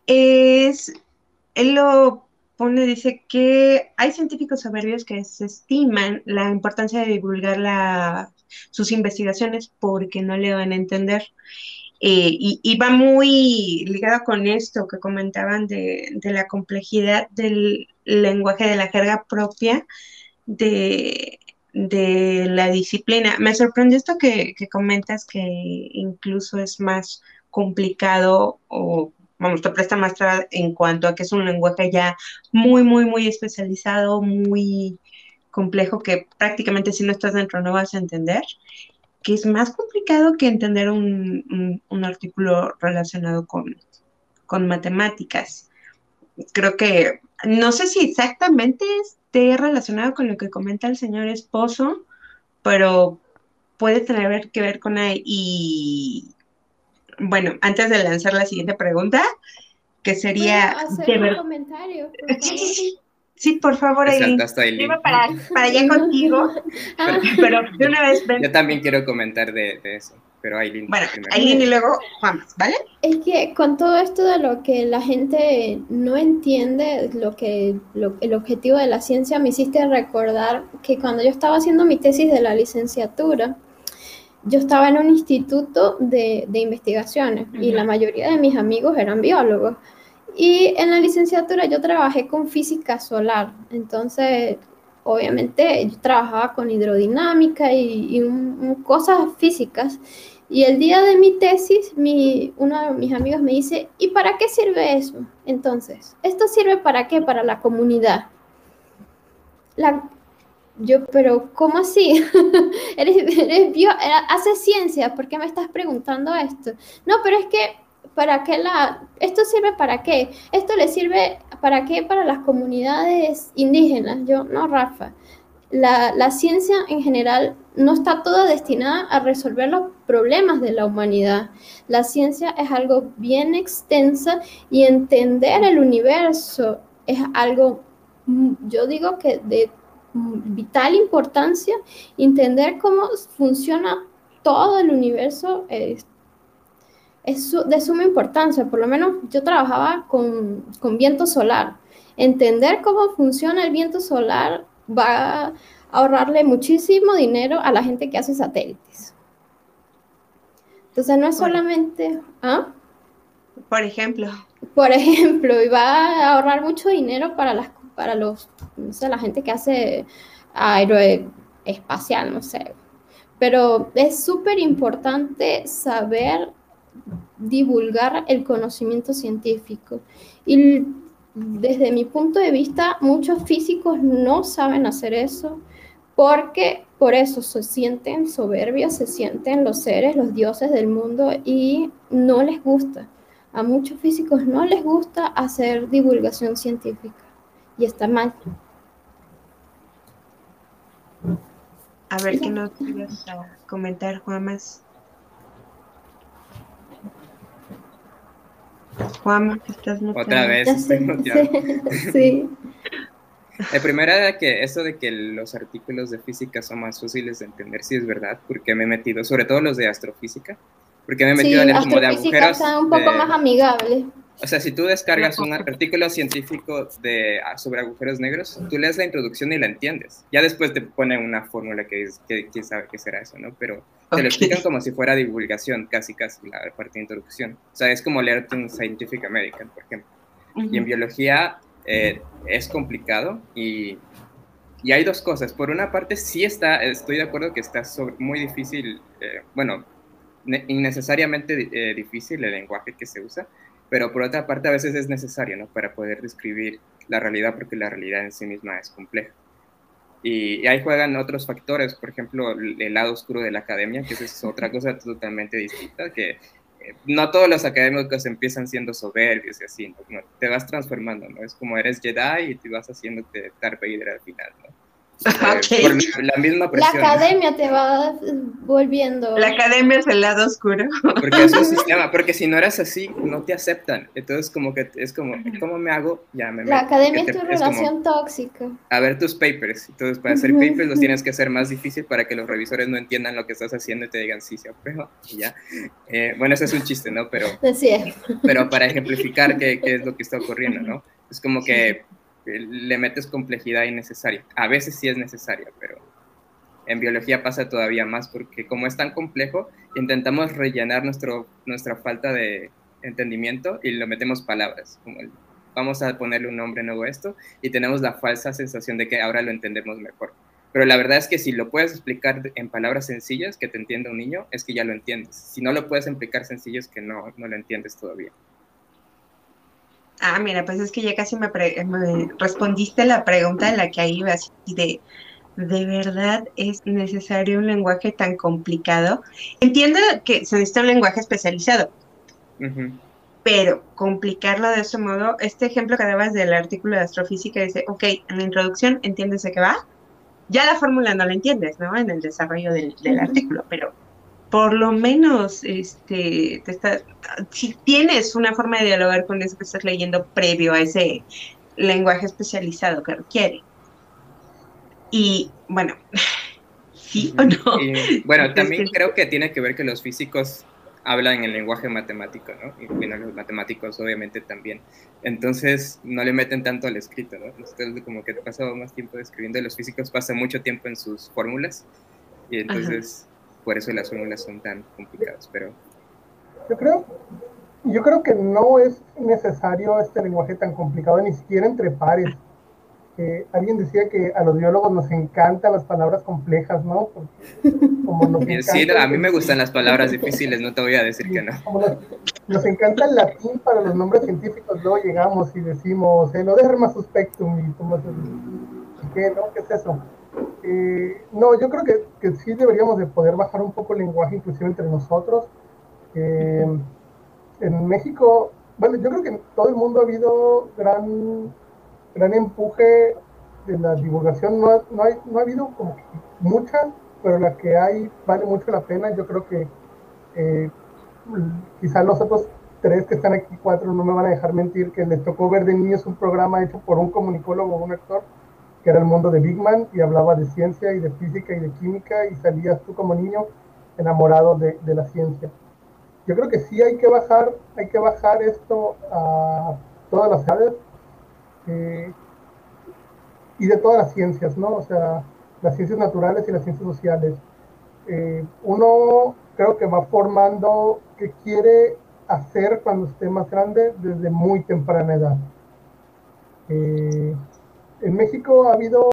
es, lo pone, dice que hay científicos soberbios que se estiman la importancia de divulgar sus investigaciones porque no le van a entender. Eh, y, va muy ligado con esto que comentaban de, la complejidad del lenguaje de la jerga propia de, la disciplina. Me sorprendió esto que, que comentas que incluso es más complicado o vamos, te presta más en cuanto a que es un lenguaje ya muy, muy, muy especializado, muy complejo, que prácticamente si no estás dentro no vas a entender. que es más complicado que entender un, artículo relacionado con, con matemáticas. Creo que, no sé si exactamente esté relacionado con lo que comenta el señor esposo, pero puede tener que ver con ahí. Y bueno, antes de lanzar la siguiente pregunta, que sería... Hacer un comentario, (laughs) Sí, por favor, Aileen. Para, (laughs) para allá contigo. (laughs) pero, de una vez Yo también quiero comentar de, eso. Pero Aileen. Bueno, Aileen y luego Juan, ¿vale? Es que con todo esto de lo que la gente no entiende, lo que el objetivo de la ciencia, me hiciste recordar que cuando yo estaba haciendo mi tesis de la licenciatura, yo estaba en un instituto de, de investigaciones y la mayoría de mis amigos eran biólogos. Y en la licenciatura yo trabajé con física solar, entonces obviamente yo trabajaba con hidrodinámica y, cosas físicas. Y el día de mi tesis, mi, uno de mis amigos me dice, ¿y para qué sirve eso? Entonces, ¿esto sirve para qué? Para la comunidad. La, yo, pero ¿cómo así? (laughs) eres, eres bio, haces ciencia, ¿por qué me estás preguntando esto? No, pero es que ¿para qué la, esto sirve para qué? Esto le sirve para qué para las comunidades indígenas. Yo, no, Rafa. La, la, ciencia en general no está toda destinada a resolver los problemas de la humanidad. La ciencia es algo bien extensa y entender el universo es algo, mm, yo digo que de vital importancia, entender cómo funciona todo el universo es es de suma importancia, por lo menos yo trabajaba con, viento solar. Entender cómo funciona el viento solar va a ahorrarle muchísimo dinero a la gente que hace satélites. Entonces no es solamente... ¿ah? Por ejemplo. Por ejemplo, y va a ahorrar mucho dinero para las para los, no sé, la gente que hace aeroespacial, no sé. Pero es súper importante saber divulgar el conocimiento científico. Y desde mi punto de vista, muchos físicos no saben hacer eso porque por eso se sienten soberbios, se sienten los seres, los dioses del mundo y no les gusta. A muchos físicos no les gusta hacer divulgación científica y está mal. A ver qué nos quieres comentar, Juan más. Juan, estás Otra vez, estoy (laughs) Sí. El primero era que eso de que los artículos de física son más fáciles de entender, sí es verdad, porque me he metido, sobre todo los de astrofísica, porque me he metido en el como de agujeros. un poco más amigable. O sea, si tú descargas un artículo científico de, ah, sobre agujeros negros, tú lees la introducción y la entiendes. Ya después te pone una fórmula que, que quién sabe qué será eso, ¿no? Pero te lo explican como si fuera divulgación, casi, casi, la parte de introducción. O sea, es como leerte un Scientific American, por ejemplo. Y en biología eh, es complicado y, y, hay dos cosas. Por una parte, sí está, estoy de acuerdo que está muy difícil, eh, bueno, innecesariamente eh, difícil el lenguaje que se usa, pero por otra parte a veces es necesario, ¿no? Para poder describir la realidad, porque la realidad en sí misma es compleja. Y, ahí juegan otros factores, por ejemplo, el, lado oscuro de la academia, que es otra cosa totalmente distinta, que eh, no todos los académicos empiezan siendo soberbios y así, te vas transformando, ¿no? Es como eres Jedi y te vas haciéndote Darth Vader al final, ¿no? Por la misma presión. La academia te va volviendo. La academia es el lado oscuro. Porque es un sistema, porque si no eres así, no te aceptan. Entonces, como que es como, ¿cómo me hago? Ya me La academia es tu relación tóxica. A ver tus papers. Entonces, para hacer papers los tienes que hacer más difícil para que los revisores no entiendan lo que estás haciendo y te digan sí, se aprueba y ya. Eh, bueno, ese es un chiste, ¿no? Pero, (laughs) pero para ejemplificar qué, qué es lo que está ocurriendo, ¿no? Es como que le metes complejidad innecesaria. A veces sí es necesaria, pero en biología pasa todavía más porque como es tan complejo, intentamos rellenar nuestro, nuestra falta de entendimiento y lo metemos palabras, como vamos a ponerle un nombre nuevo a esto y tenemos la falsa sensación de que ahora lo entendemos mejor. Pero la verdad es que si lo puedes explicar en palabras sencillas que te entienda un niño, es que ya lo entiendes. Si no lo puedes explicar sencillo, es que no, no lo entiendes todavía. Ah, mira, pues es que ya casi me, respondiste la pregunta en la que ahí iba así de, de verdad es necesario un lenguaje tan complicado. Entiendo que se necesita un lenguaje especializado, pero complicarlo de ese modo, este ejemplo que dabas del artículo de astrofísica dice, ok, en la introducción entiendes de qué va, ya la fórmula no la entiendes, ¿no? En el desarrollo del, artículo, pero por lo menos, este, te está, si tienes una forma de dialogar con eso que estás leyendo previo a ese lenguaje especializado que requiere. Y bueno, (laughs) sí o no. bueno, también creo que tiene que ver que los físicos hablan el lenguaje matemático, ¿no? Y bueno, los matemáticos obviamente también. Entonces no le meten tanto al escrito, ¿no? Entonces como que pasado más tiempo escribiendo, los físicos pasan mucho tiempo en sus fórmulas y entonces por eso las fórmulas son tan complicadas, pero... Yo creo, yo creo que no es necesario este lenguaje tan complicado, ni siquiera entre pares alguien decía que a los biólogos nos encantan las palabras complejas, ¿no? como sí, (laughs) a mí me gustan las palabras difíciles, no te voy a decir que no. Nos, encanta el latín para los nombres científicos, luego llegamos y decimos, eh, lo de Herma suspectum, y ¿qué, no? ¿Qué es eso? Eh, no, yo creo que, sí deberíamos de poder bajar un poco el lenguaje, inclusive entre nosotros. Eh, en México, bueno, yo creo que en todo el mundo ha habido gran gran empuje de la divulgación. No, no, hay, no ha habido como mucha, pero la que hay vale mucho la pena. Yo creo que eh, quizás los otros tres que están aquí, cuatro, no me van a dejar mentir, que les tocó ver de niños un programa hecho por un comunicólogo, un actor, que era el mundo de Big Man, y hablaba de ciencia y de física y de química, y salías tú como niño enamorado de, la ciencia. Yo creo que sí hay que bajar, hay que bajar esto a todas las áreas, eh, y de todas las ciencias, ¿no? O sea, las ciencias naturales y las ciencias sociales. Eh, uno creo que va formando qué quiere hacer cuando esté más grande desde muy temprana edad. Eh, en México ha habido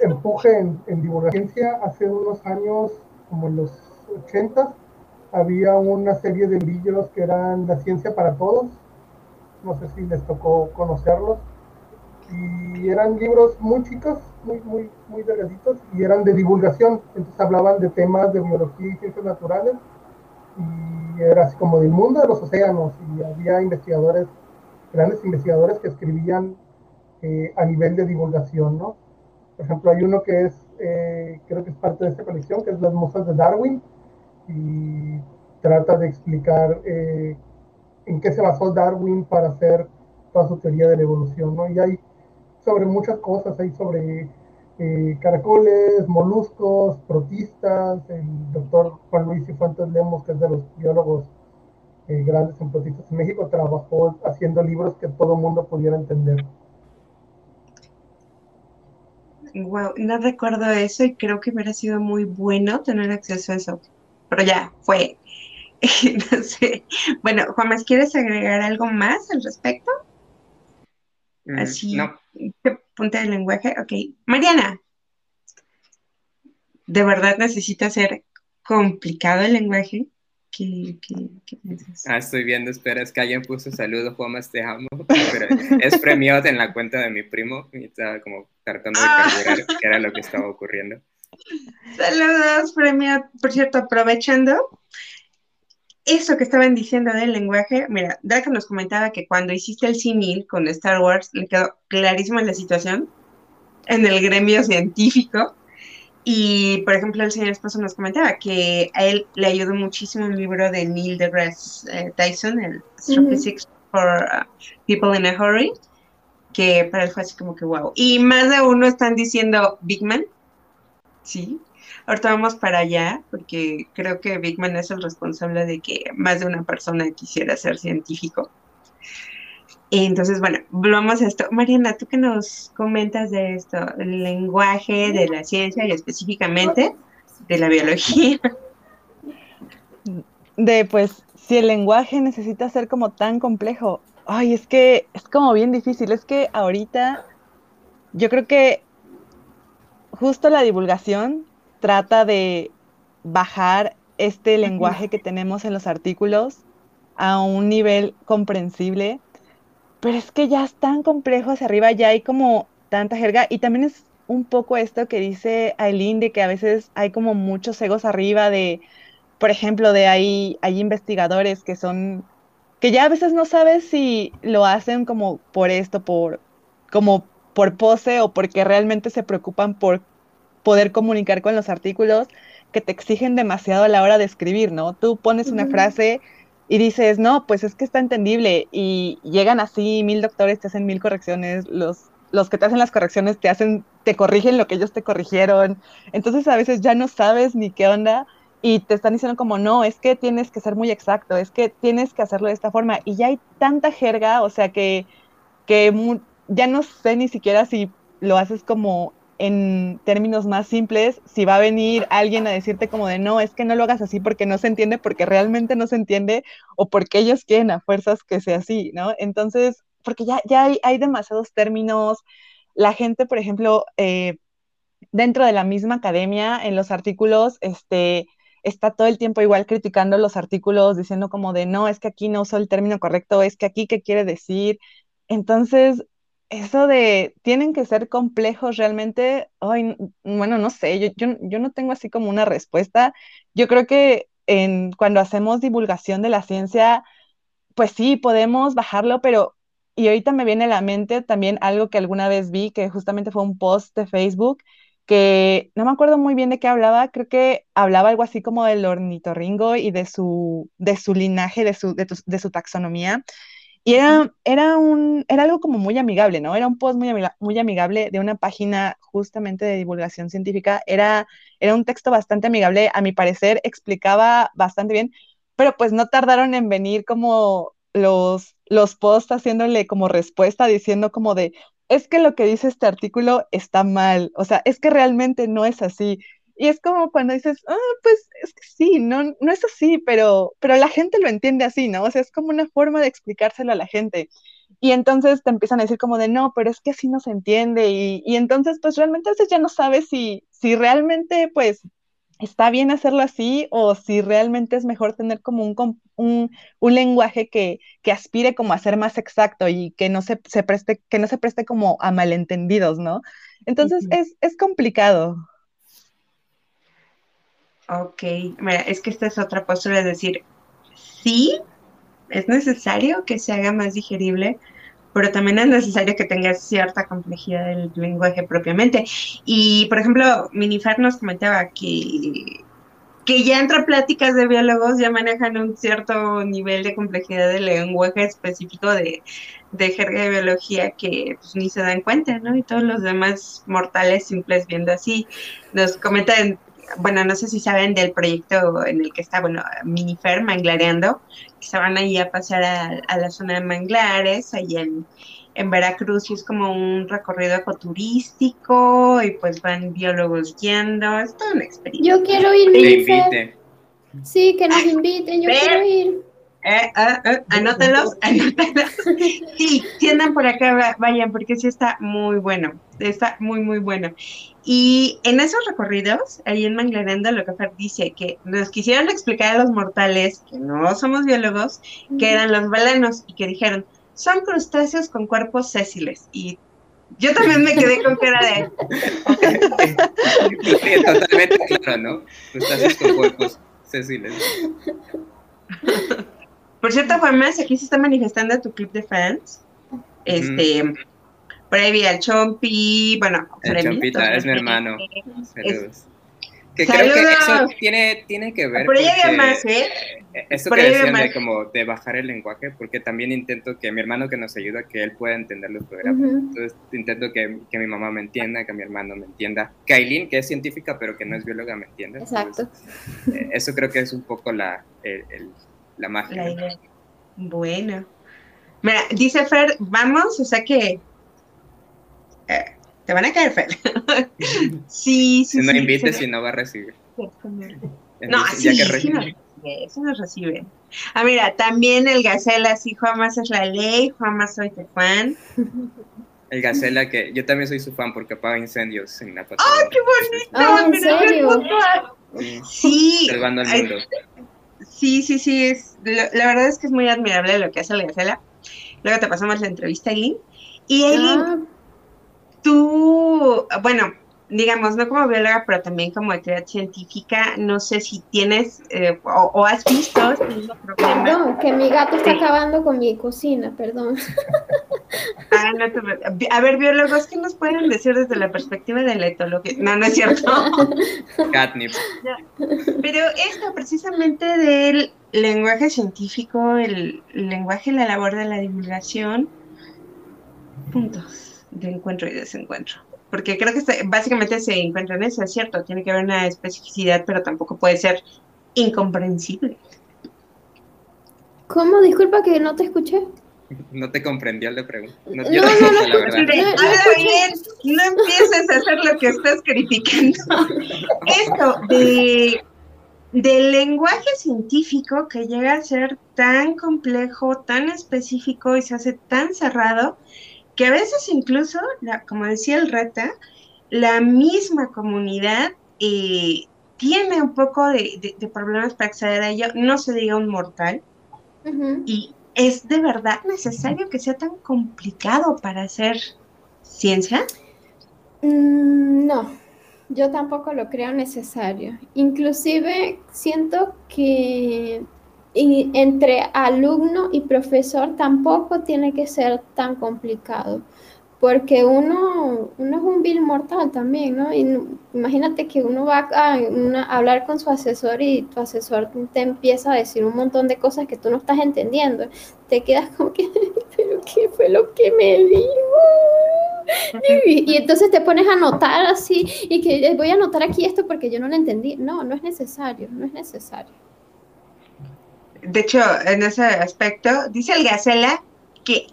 empuje en, en divulgación. Hace unos años, como en los 80, había una serie de libros que eran La ciencia para todos, no sé si les tocó conocerlos, y eran libros muy chicos, muy, muy, muy delgaditos, y eran de divulgación, entonces hablaban de temas de biología y ciencias naturales, y era así como del mundo de los océanos, y había investigadores, grandes investigadores que escribían eh, a nivel de divulgación, ¿no? Por ejemplo, hay uno que es, eh, creo que es parte de esta colección, que es Las Musas de Darwin, y trata de explicar eh, en qué se basó Darwin para hacer toda su teoría de la evolución, ¿no? Y hay sobre muchas cosas, hay sobre eh, caracoles, moluscos, protistas, el doctor Juan Luis Cifuentes Lemos, que es de los biólogos grandes en protistas en México, trabajó haciendo libros que todo el mundo pudiera entender. Wow, no recuerdo eso y creo que hubiera sido muy bueno tener acceso a eso. Pero ya, fue. (laughs) no sé. Bueno, Juan, ¿quieres agregar algo más al respecto? Mm, Así, no. punta del lenguaje. Ok. Mariana, ¿de verdad necesita ser complicado el lenguaje? ¿Qué, piensas? Ah, estoy viendo, espera, es que alguien puso saludos, Juan, te amo, (laughs) pero es premiado en la cuenta de mi primo y estaba como tratando de ah. carburar qué era lo que estaba ocurriendo. Saludos, premio. Por cierto, aprovechando, eso que estaban diciendo del lenguaje, mira, Draco nos comentaba que cuando hiciste el símil con Star Wars, le quedó clarísima la situación en el gremio científico. Y, por ejemplo, el señor esposo nos comentaba que a él le ayudó muchísimo un libro de Neil deGrasse eh, Tyson, el Astrophysics for uh, People in a Hurry, que para él fue así como que wow. Y más de uno están diciendo Big Man, sí, Ahorita vamos para allá, porque creo que Bigman es el responsable de que más de una persona quisiera ser científico. Entonces, bueno, volvamos a esto. Mariana, ¿tú qué nos comentas de esto? El lenguaje de la ciencia y específicamente de la biología. De, pues, si el lenguaje necesita ser como tan complejo. Ay, es que es como bien difícil. Es que ahorita yo creo que justo la divulgación trata de bajar este lenguaje que tenemos en los artículos a un nivel comprensible, pero es que ya es tan complejo hacia arriba, ya hay como tanta jerga y también es un poco esto que dice Aileen de que a veces hay como muchos egos arriba de, por ejemplo, de ahí hay investigadores que son, que ya a veces no sabes si lo hacen como por esto, por, como por pose o porque realmente se preocupan por poder comunicar con los artículos que te exigen demasiado a la hora de escribir, ¿no? Tú pones una frase y dices, no, pues es que está entendible y llegan así mil doctores, te hacen mil correcciones, los, los que te hacen las correcciones te hacen, te corrigen lo que ellos te corrigieron, entonces a veces ya no sabes ni qué onda y te están diciendo como, no, es que tienes que ser muy exacto, es que tienes que hacerlo de esta forma y ya hay tanta jerga, o sea que, que ya no sé ni siquiera si lo haces como en términos más simples, si va a venir alguien a decirte como de no, es que no lo hagas así porque no se entiende, porque realmente no se entiende o porque ellos quieren a fuerzas que sea así, ¿no? Entonces, porque ya, ya hay, hay demasiados términos. La gente, por ejemplo, eh, dentro de la misma academia, en los artículos, este, está todo el tiempo igual criticando los artículos, diciendo como de no, es que aquí no uso el término correcto, es que aquí qué quiere decir. Entonces, eso de tienen que ser complejos realmente, ay, bueno, no sé, yo, yo, no tengo así como una respuesta. Yo creo que cuando hacemos divulgación de la ciencia, pues sí, podemos bajarlo, pero, y ahorita me viene a la mente también algo que alguna vez vi, que justamente fue un post de Facebook, que no me acuerdo muy bien de qué hablaba, creo que hablaba algo así como del ornitorringo y de su, de su linaje, de su, de su taxonomía. Y era, era, un, era algo como muy amigable, ¿no? Era un post muy, muy amigable de una página justamente de divulgación científica. Era, era un texto bastante amigable, a mi parecer explicaba bastante bien, pero pues no tardaron en venir como los, los posts haciéndole como respuesta, diciendo como de, es que lo que dice este artículo está mal, o sea, es que realmente no es así. Y es como cuando dices, ah, pues es que sí, no, no es así, pero, pero la gente lo entiende así, ¿no? O sea, es como una forma de explicárselo a la gente. Y entonces te empiezan a decir como de, no, pero es que así no se entiende. Y, y entonces, pues realmente a veces ya no sabes si, si realmente, pues, está bien hacerlo así o si realmente es mejor tener como un, un, un lenguaje que, que, aspire como a ser más exacto y que no se, se, preste, que no se preste como a malentendidos, ¿no? Entonces es, es complicado. Ok, mira, es que esta es otra postura, es decir, sí, es necesario que se haga más digerible, pero también es necesario que tenga cierta complejidad del lenguaje propiamente. Y, por ejemplo, Minifer nos comentaba que, que ya entre pláticas de biólogos ya manejan un cierto nivel de complejidad del lenguaje específico de, de jerga de biología que pues, ni se dan cuenta, ¿no? Y todos los demás mortales simples viendo así. Nos comentan bueno, no sé si saben del proyecto en el que está, bueno, Minifer manglareando, que se van ahí a pasar a, la zona de manglares, ahí en, Veracruz, y es como un recorrido ecoturístico, y pues van biólogos guiando, es toda una experiencia. Yo quiero ir, Minifer. Sí, que nos inviten, yo quiero ir. Eh, eh, eh, anótenlos, (laughs) anótenlos. Sí, si andan por acá, vayan, porque sí está muy bueno. Está muy, muy bueno. Y en esos recorridos, ahí en Manglarenda, lo que Fer dice, que nos quisieron explicar a los mortales, que no somos biólogos, que eran los balanos, y que dijeron, son crustáceos con cuerpos sésiles. Y yo también me quedé con cara de... Totalmente claro, ¿no? Crustáceos con cuerpos sésiles. Por cierto, Juan más, aquí se está manifestando tu clip de fans. Este, por ahí vi al Chompi, bueno, el Chompita es mi hermano. Saludos. Que creo que eso tiene, tiene que ver. Por ahí había más, ¿eh? Eso que decían de como de bajar el lenguaje, porque también intento que mi hermano que nos ayuda, que él pueda entender los programas. Entonces intento que, que, mi mamá me entienda, que mi hermano me entienda. Que Aileen, que es científica, pero que no es bióloga, me entienda. Exacto. Eh, eso creo que es un poco la, el, la magia. Bueno. Mira, dice Fer, vamos, o sea que eh, te van a caer, Fer. (laughs) sí, sí. Si no invites, si no va a recibir. No, así sí, recibe, eso no recibe. Ah, mira, también el Gacela, sí, Juanmas es la ley, Juanmas soy tu fan. El Gacela, que yo también soy su fan porque apaga incendios en la ¡Ah, qué bonito! ¿en serio? Sí. Salvando al mundo. Sí, sí, sí, es, la verdad es que es muy admirable lo que hace la Gacela. Luego te pasamos la entrevista Eileen. Y Eileen, tú, bueno, digamos, no como bióloga, pero también como actividad científica, no sé si tienes eh, o, has visto este mismo problema. Perdón, que mi gato está acabando con mi cocina, perdón. Ah, no te... A ver, biólogos, ¿qué nos pueden decir desde la perspectiva de la etología? No, no es cierto. (laughs) Catnip. Pero esto precisamente del lenguaje científico, el lenguaje y la labor de la divulgación, puntos de encuentro y desencuentro porque creo que básicamente se encuentra en eso, es cierto, tiene que haber una especificidad, pero tampoco puede ser incomprensible. ¿Cómo? Disculpa que no te escuché. No te comprendí al de pregunta. No, no, no, no, la verdad. no empieces a hacer lo que estás criticando. (laughs) Esto de del lenguaje científico que llega a ser tan complejo, tan específico y se hace tan cerrado, que a veces incluso, como decía el Reta, la misma comunidad eh, tiene un poco de, problemas para acceder a ello, no se diga un mortal, y es de verdad necesario que sea tan complicado para hacer ciencia. Mm, no, yo tampoco lo creo necesario. Inclusive siento que y entre alumno y profesor tampoco tiene que ser tan complicado, porque uno, uno es un vil mortal también, ¿no? Imagínate que uno va a, hablar con su asesor y tu asesor te empieza a decir un montón de cosas que tú no estás entendiendo. Te quedas como que, ¿pero qué fue lo que me dijo? Y, entonces te pones a anotar así y que voy a anotar aquí esto porque yo no lo entendí. No, no es necesario, no es necesario de hecho, en ese aspecto, dice el Gacela que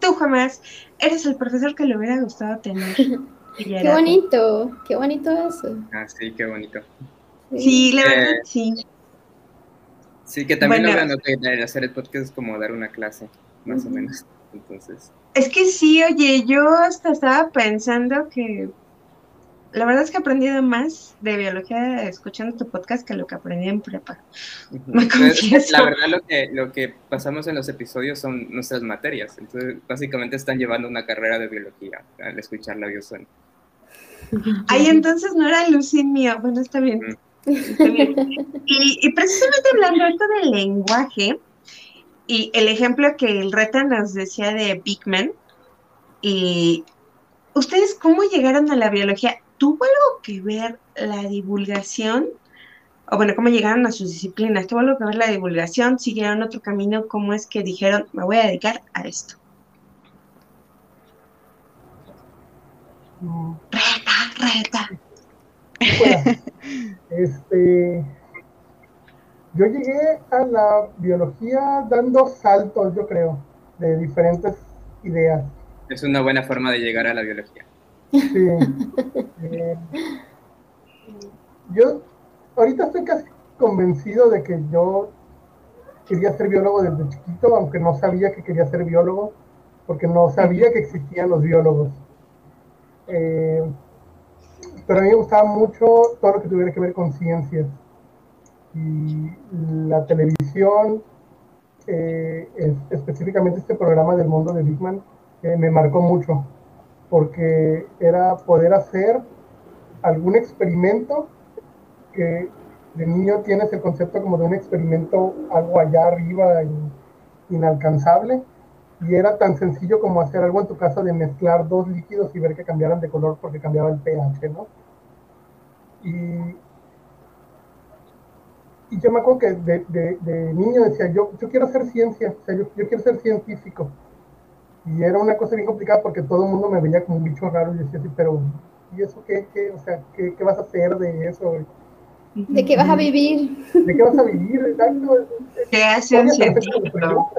tú jamás eres el profesor que le hubiera gustado tener. (laughs) qué bonito, qué bonito eso. Ah, sí, qué bonito. Sí, la verdad, sí. Sí, que también bueno, lo que hacer el podcast es como dar una clase, más o menos. Entonces. Es que sí, oye, yo hasta estaba pensando que la verdad es que he aprendido más de biología escuchando tu podcast que lo que aprendí en prepa. La verdad lo que, lo que pasamos en los episodios son nuestras materias. Entonces, básicamente están llevando una carrera de biología al escuchar la biosona. (laughs) Ay, entonces no era Lucín mío. Bueno, está bien. Y, y, precisamente hablando esto del lenguaje, y el ejemplo que el Reta nos decía de Bigman, y ¿ustedes cómo llegaron a la biología? ¿Tuvo algo que ver la divulgación? O bueno, ¿cómo llegaron a sus disciplinas? ¿Tuvo algo que ver la divulgación? ¿Siguieron otro camino? ¿Cómo es que dijeron, me voy a dedicar a esto? Reta, reta. (laughs) este, yo llegué a la biología dando saltos, yo creo, de diferentes ideas. Es una buena forma de llegar a la biología. Sí. Eh, yo ahorita estoy casi convencido de que yo quería ser biólogo desde chiquito, aunque no sabía que quería ser biólogo, porque no sabía que existían los biólogos. Eh, pero a mí me gustaba mucho todo lo que tuviera que ver con ciencias. Y la televisión, eh, específicamente este programa del mundo de Bigman, me marcó mucho porque era poder hacer algún experimento que de niño tienes el concepto como de un experimento algo allá arriba, inalcanzable, y era tan sencillo como hacer algo en tu casa de mezclar dos líquidos y ver que cambiaran de color porque cambiaba el pH, ¿no? Y, yo me acuerdo que de, niño decía, yo, yo quiero hacer ciencia, o sea, yo quiero ser científico y era una cosa bien complicada porque todo el mundo me veía como un bicho raro y decía así, pero ¿y eso qué, qué o sea, qué, qué vas a hacer de eso? ¿De qué vas a vivir? ¿De qué vas a vivir? Exacto. ¿Qué hace un científico?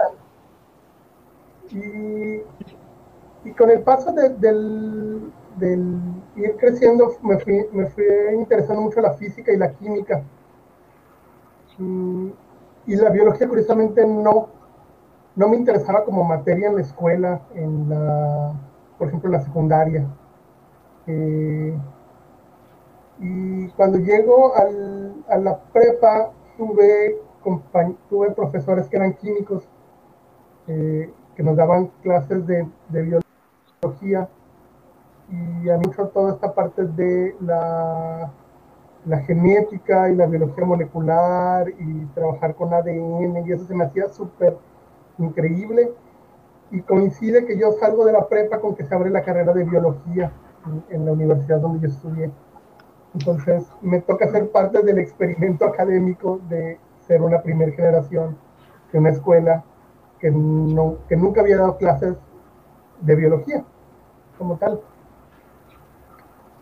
Y, y con el paso de, del, del, ir creciendo me fui, me fui interesando mucho la física y la química. Mm, y la biología curiosamente no, no me interesaba como materia en la escuela, en la, por ejemplo, la secundaria. Eh, y cuando llego a la prepa, tuve, tuve profesores que eran químicos, eh, que nos daban clases de, biología. y a mí toda esta parte de la, la genética y la biología molecular y trabajar con ADN y eso se me hacía súper increíble y coincide que yo salgo de la prepa con que se abre la carrera de biología en, la universidad donde yo estudié. Entonces me toca ser parte del experimento académico de ser una primera generación de una escuela que, no, que nunca había dado clases de biología como tal.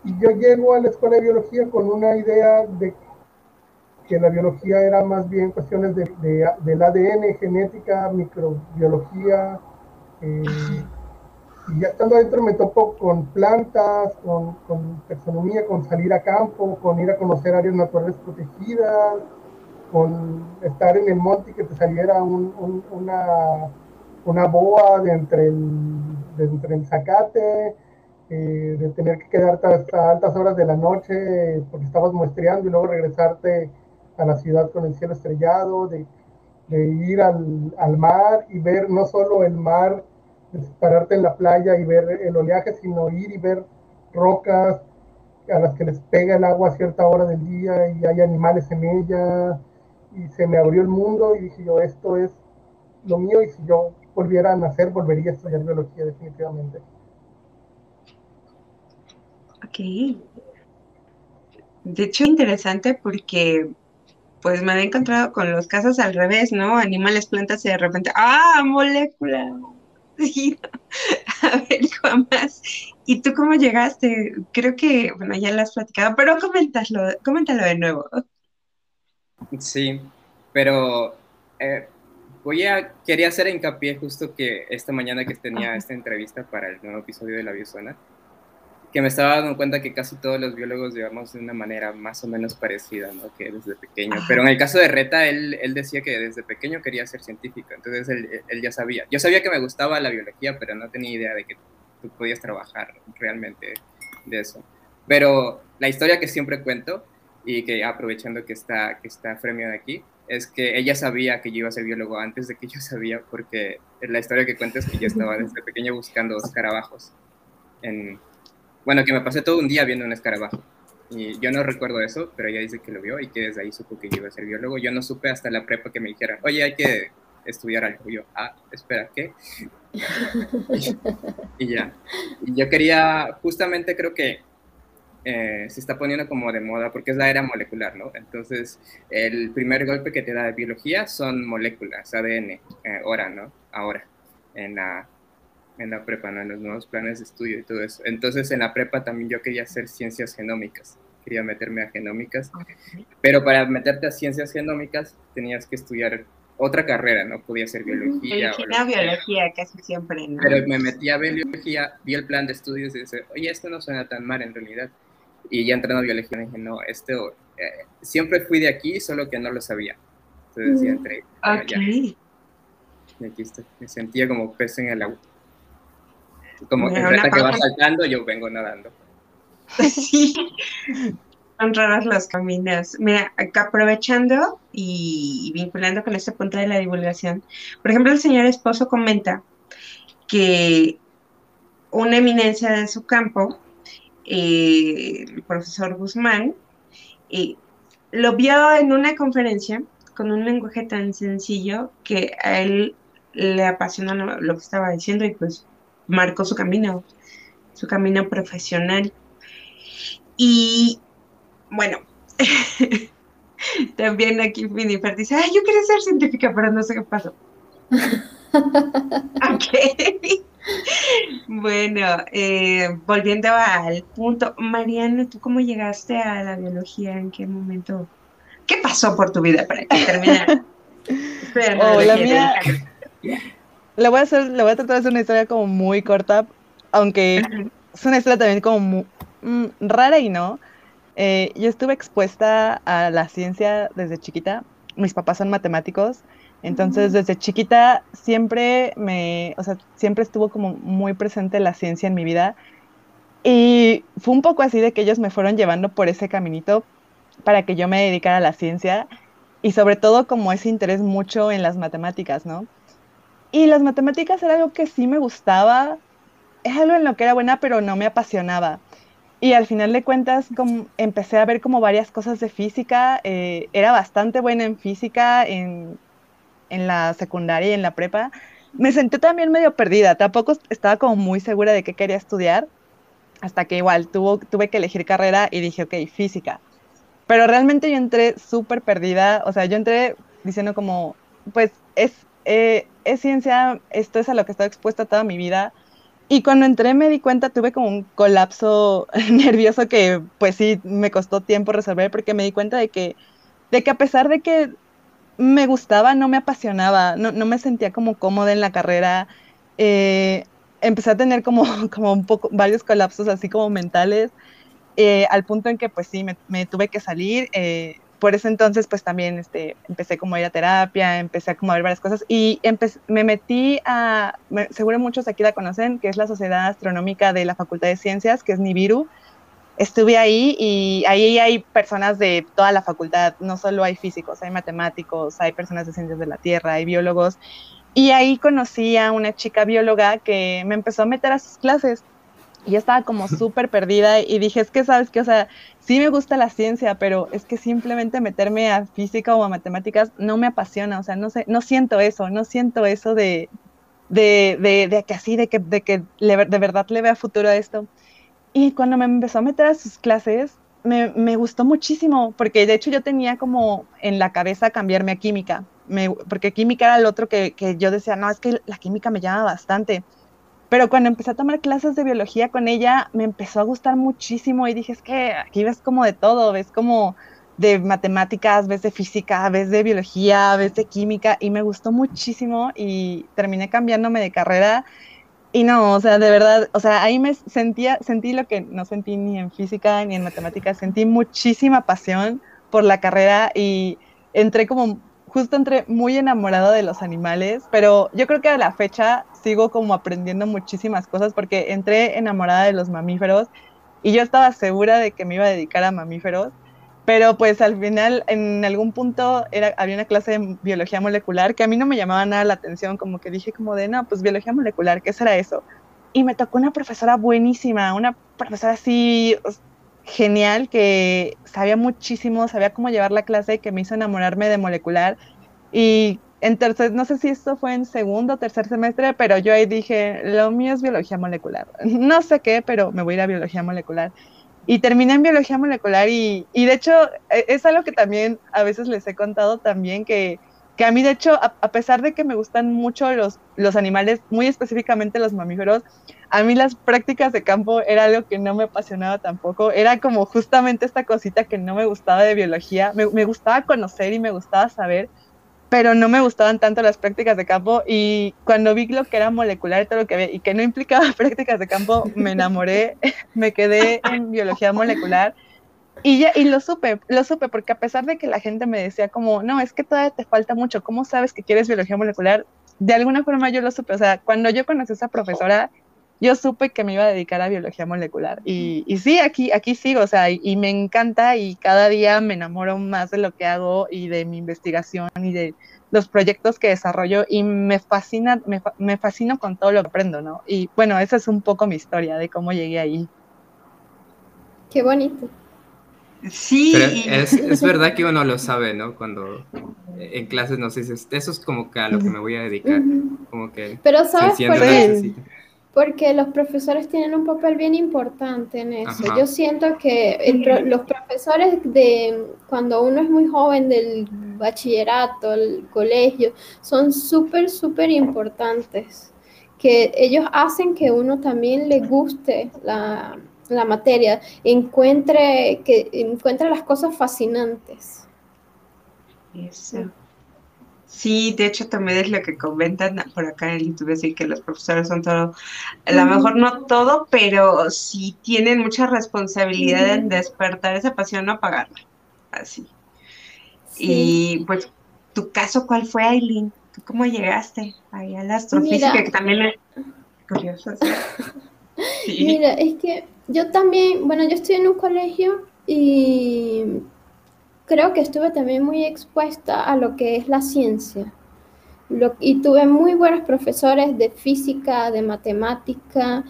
Y yo llego a la escuela de biología con una idea de que la biología era más bien cuestiones de, del ADN, genética, microbiología. Eh, y ya estando adentro me topo con plantas, con, con taxonomía, con salir a campo, con ir a conocer áreas naturales protegidas, con estar en el monte y que te saliera una, una boa de entre el, de entre el zacate, eh, de tener que quedarte hasta altas horas de la noche porque estabas muestreando y luego regresarte a la ciudad con el cielo estrellado, de, ir al, mar y ver no solo el mar, pararte en la playa y ver el oleaje, sino ir y ver rocas a las que les pega el agua a cierta hora del día y hay animales en ella. Y se me abrió el mundo y dije yo, esto es lo mío y si yo volviera a nacer, volvería a estudiar biología definitivamente. Ok. De hecho, interesante porque pues me había encontrado con los casos al revés, ¿no? Animales, plantas y de repente, ¡ah, molécula! (laughs) (laughs) A ver, más. ¿Y tú cómo llegaste? Creo que, bueno, ya lo has platicado, pero coméntalo, coméntalo de nuevo. Sí, pero eh, voy a, quería hacer hincapié justo que esta mañana que tenía esta entrevista para el nuevo episodio de La Biosona, que me estaba dando cuenta que casi todos los biólogos llevamos de una manera más o menos parecida, ¿no? Que desde pequeño. Pero en el caso de Reta, él, él decía que desde pequeño quería ser científico, entonces él, él, ya sabía. Yo sabía que me gustaba la biología, pero no tenía idea de que tú podías trabajar realmente de eso. Pero la historia que siempre cuento, y que aprovechando que está, que está Fremio de aquí, es que ella sabía que yo iba a ser biólogo antes de que yo sabía, porque la historia que cuento es que yo estaba desde pequeño buscando escarabajos en, bueno, que me pasé todo un día viendo un escarabajo. Y yo no recuerdo eso, pero ella dice que lo vio y que desde ahí supo que iba a ser biólogo. Yo no supe hasta la prepa que me dijeran, oye, hay que estudiar algo. Yo, ah, espera, ¿qué? y, ya. Y yo quería, justamente creo que eh, se está poniendo como de moda porque es la era molecular, ¿no? Entonces, el primer golpe que te da de biología son moléculas, ADN, eh, ahora, ¿no? Ahora, en la en la prepa, ¿no? en los nuevos planes de estudio y todo eso. Entonces en la prepa también yo quería hacer ciencias genómicas, quería meterme a genómicas, pero para meterte a ciencias genómicas tenías que estudiar otra carrera, no podía ser biología. Biología, biología, casi siempre. ¿no? Pero me metí a biología, vi el plan de estudios y dije, oye, esto no suena tan mal en realidad. Y ya entrando a biología dije, no, esto, eh, siempre fui de aquí, solo que no lo sabía. Entonces ya entré. Okay. Y aquí me sentía como pez en el agua. Como que que va saltando, yo vengo nadando. (laughs) Sí, son raros los caminos. Mira, acá aprovechando y vinculando con este punto de la divulgación, por ejemplo, el señor esposo comenta que una eminencia de su campo, eh, el profesor Guzmán, eh, lo vio en una conferencia con un lenguaje tan sencillo que a él le apasionó lo que estaba diciendo y pues marcó su camino, su camino profesional. Y bueno, (laughs) también aquí Finifer dice, ay, yo quería ser científica, pero no sé qué pasó. (laughs) ok. (laughs) bueno, eh, volviendo al punto, Mariana, ¿tú cómo llegaste a la biología? ¿En qué momento? ¿Qué pasó por tu vida para que terminara? oh, la mía, le voy a hacer, le voy a tratar de hacer una historia como muy corta, aunque es una historia también como mm, rara y no. Eh, yo estuve expuesta a la ciencia desde chiquita. Mis papás son matemáticos, entonces desde chiquita siempre me, o sea, siempre estuvo como muy presente la ciencia en mi vida. Y fue un poco así de que ellos me fueron llevando por ese caminito para que yo me dedicara a la ciencia y sobre todo como ese interés mucho en las matemáticas, ¿no? Y las matemáticas era algo que sí me gustaba, es algo en lo que era buena, pero no me apasionaba. Y al final de cuentas como, empecé a ver como varias cosas de física. Eh, era bastante buena en física en, en la secundaria y en la prepa. Me senté también medio perdida. Tampoco estaba como muy segura de qué quería estudiar. Hasta que igual tuvo, tuve que elegir carrera y dije, ok, física. Pero realmente yo entré súper perdida. O sea, yo entré diciendo como, pues es, eh, es ciencia, esto es a lo que estoy expuesta toda mi vida y cuando entré me di cuenta, tuve como un colapso (laughs) nervioso que pues sí me costó tiempo resolver porque me di cuenta de que, de que a pesar de que me gustaba, no me apasionaba, no, no me sentía como cómoda en la carrera. Eh, empecé a tener como, (laughs) como un poco, varios colapsos así como mentales, eh, al punto en que pues sí, me, me tuve que salir. Por ese entonces, pues también este, empecé como a ir a terapia, empecé a como a ver varias cosas y me metí a, seguro muchos aquí la conocen, que es la Sociedad Astronómica de la Facultad de Ciencias, que es Nibiru. Estuve ahí y ahí hay personas de toda la facultad, no solo hay físicos, hay matemáticos, hay personas de ciencias de la Tierra, hay biólogos. Y ahí conocí a una chica bióloga que me empezó a meter a sus clases y yo estaba como (laughs) súper perdida y dije, es que sabes que, o sea, sí me gusta la ciencia, pero es que simplemente meterme a física o a matemáticas no me apasiona, o sea, no sé, no siento eso, no siento eso de, de, de, de que así, de que, de que de verdad le vea futuro a esto. Y cuando me empezó a meter a sus clases, me, me, gustó muchísimo, porque de hecho yo tenía como en la cabeza cambiarme a química, me, porque química era el otro que, que yo decía, no, es que la química me llama bastante. Pero cuando empecé a tomar clases de biología con ella, me empezó a gustar muchísimo y dije, es que aquí ves como de todo, ves como de matemáticas, ves de física, ves de biología, ves de química y me gustó muchísimo y terminé cambiándome de carrera. Y no, o sea, de verdad, o sea, ahí me sentía, sentí lo que no sentí ni en física ni en matemáticas, sentí muchísima pasión por la carrera y entré como justo entré muy enamorado de los animales, pero yo creo que a la fecha sigo como aprendiendo muchísimas cosas porque entré enamorada de los mamíferos y yo estaba segura de que me iba a dedicar a mamíferos, pero pues al final en algún punto era, había una clase de biología molecular que a mí no me llamaba nada la atención, como que dije como de, no, pues biología molecular, ¿qué será eso? Y me tocó una profesora buenísima, una profesora así genial que sabía muchísimo, sabía cómo llevar la clase, que me hizo enamorarme de molecular. Y en tercer, no sé si esto fue en segundo o tercer semestre, pero yo ahí dije, lo mío es biología molecular. (laughs) No sé qué, pero me voy a ir a biología molecular. Y terminé en biología molecular y, y de hecho e, es algo que también a veces les he contado también que que a mí de hecho, a, pesar de que me gustan mucho los, los animales, muy específicamente los mamíferos, a mí las prácticas de campo era algo que no me apasionaba tampoco, era como justamente esta cosita que no me gustaba de biología, me, me gustaba conocer y me gustaba saber, pero no me gustaban tanto las prácticas de campo y cuando vi lo que era molecular y todo lo que había y que no implicaba (laughs) prácticas de campo, me enamoré, (laughs) me quedé en biología molecular y, ya, y lo supe, lo supe, porque a pesar de que la gente me decía como, no, es que todavía te falta mucho, ¿cómo sabes que quieres biología molecular? De alguna forma yo lo supe, o sea, cuando yo conocí a esa profesora, yo supe que me iba a dedicar a biología molecular. Y, y sí, aquí, aquí sigo, o sea, y, me encanta y cada día me enamoro más de lo que hago y de mi investigación y de los proyectos que desarrollo y me fascina, me, me fascino con todo lo que aprendo, ¿no? Y bueno, esa es un poco mi historia de cómo llegué ahí. Qué bonito. Sí. es, verdad que uno lo sabe, ¿no? Cuando en clases nos dices, eso es como que a lo que me voy a dedicar. Como que Pero ¿sabes por qué? Porque los profesores tienen un papel bien importante en eso. Yo siento que los profesores de cuando uno es muy joven del bachillerato, el colegio, son súper, súper importantes. Que ellos hacen que uno también le guste la, la materia, encuentre, que encuentre las cosas fascinantes. Eso. Sí, de hecho también es lo que comentan por acá en YouTube, así que los profesores son todo, a lo mejor no todo, pero sí tienen mucha responsabilidad en despertar esa pasión, no apagarla. Así. Y pues, ¿tu caso cuál fue, Aileen? cómo llegaste ahí a la astrofísica? que también es curioso. (laughs) Mira, es que yo también, bueno, yo estoy en un colegio y creo que estuve también muy expuesta a lo que es la ciencia. y tuve muy buenos profesores de física, de matemática,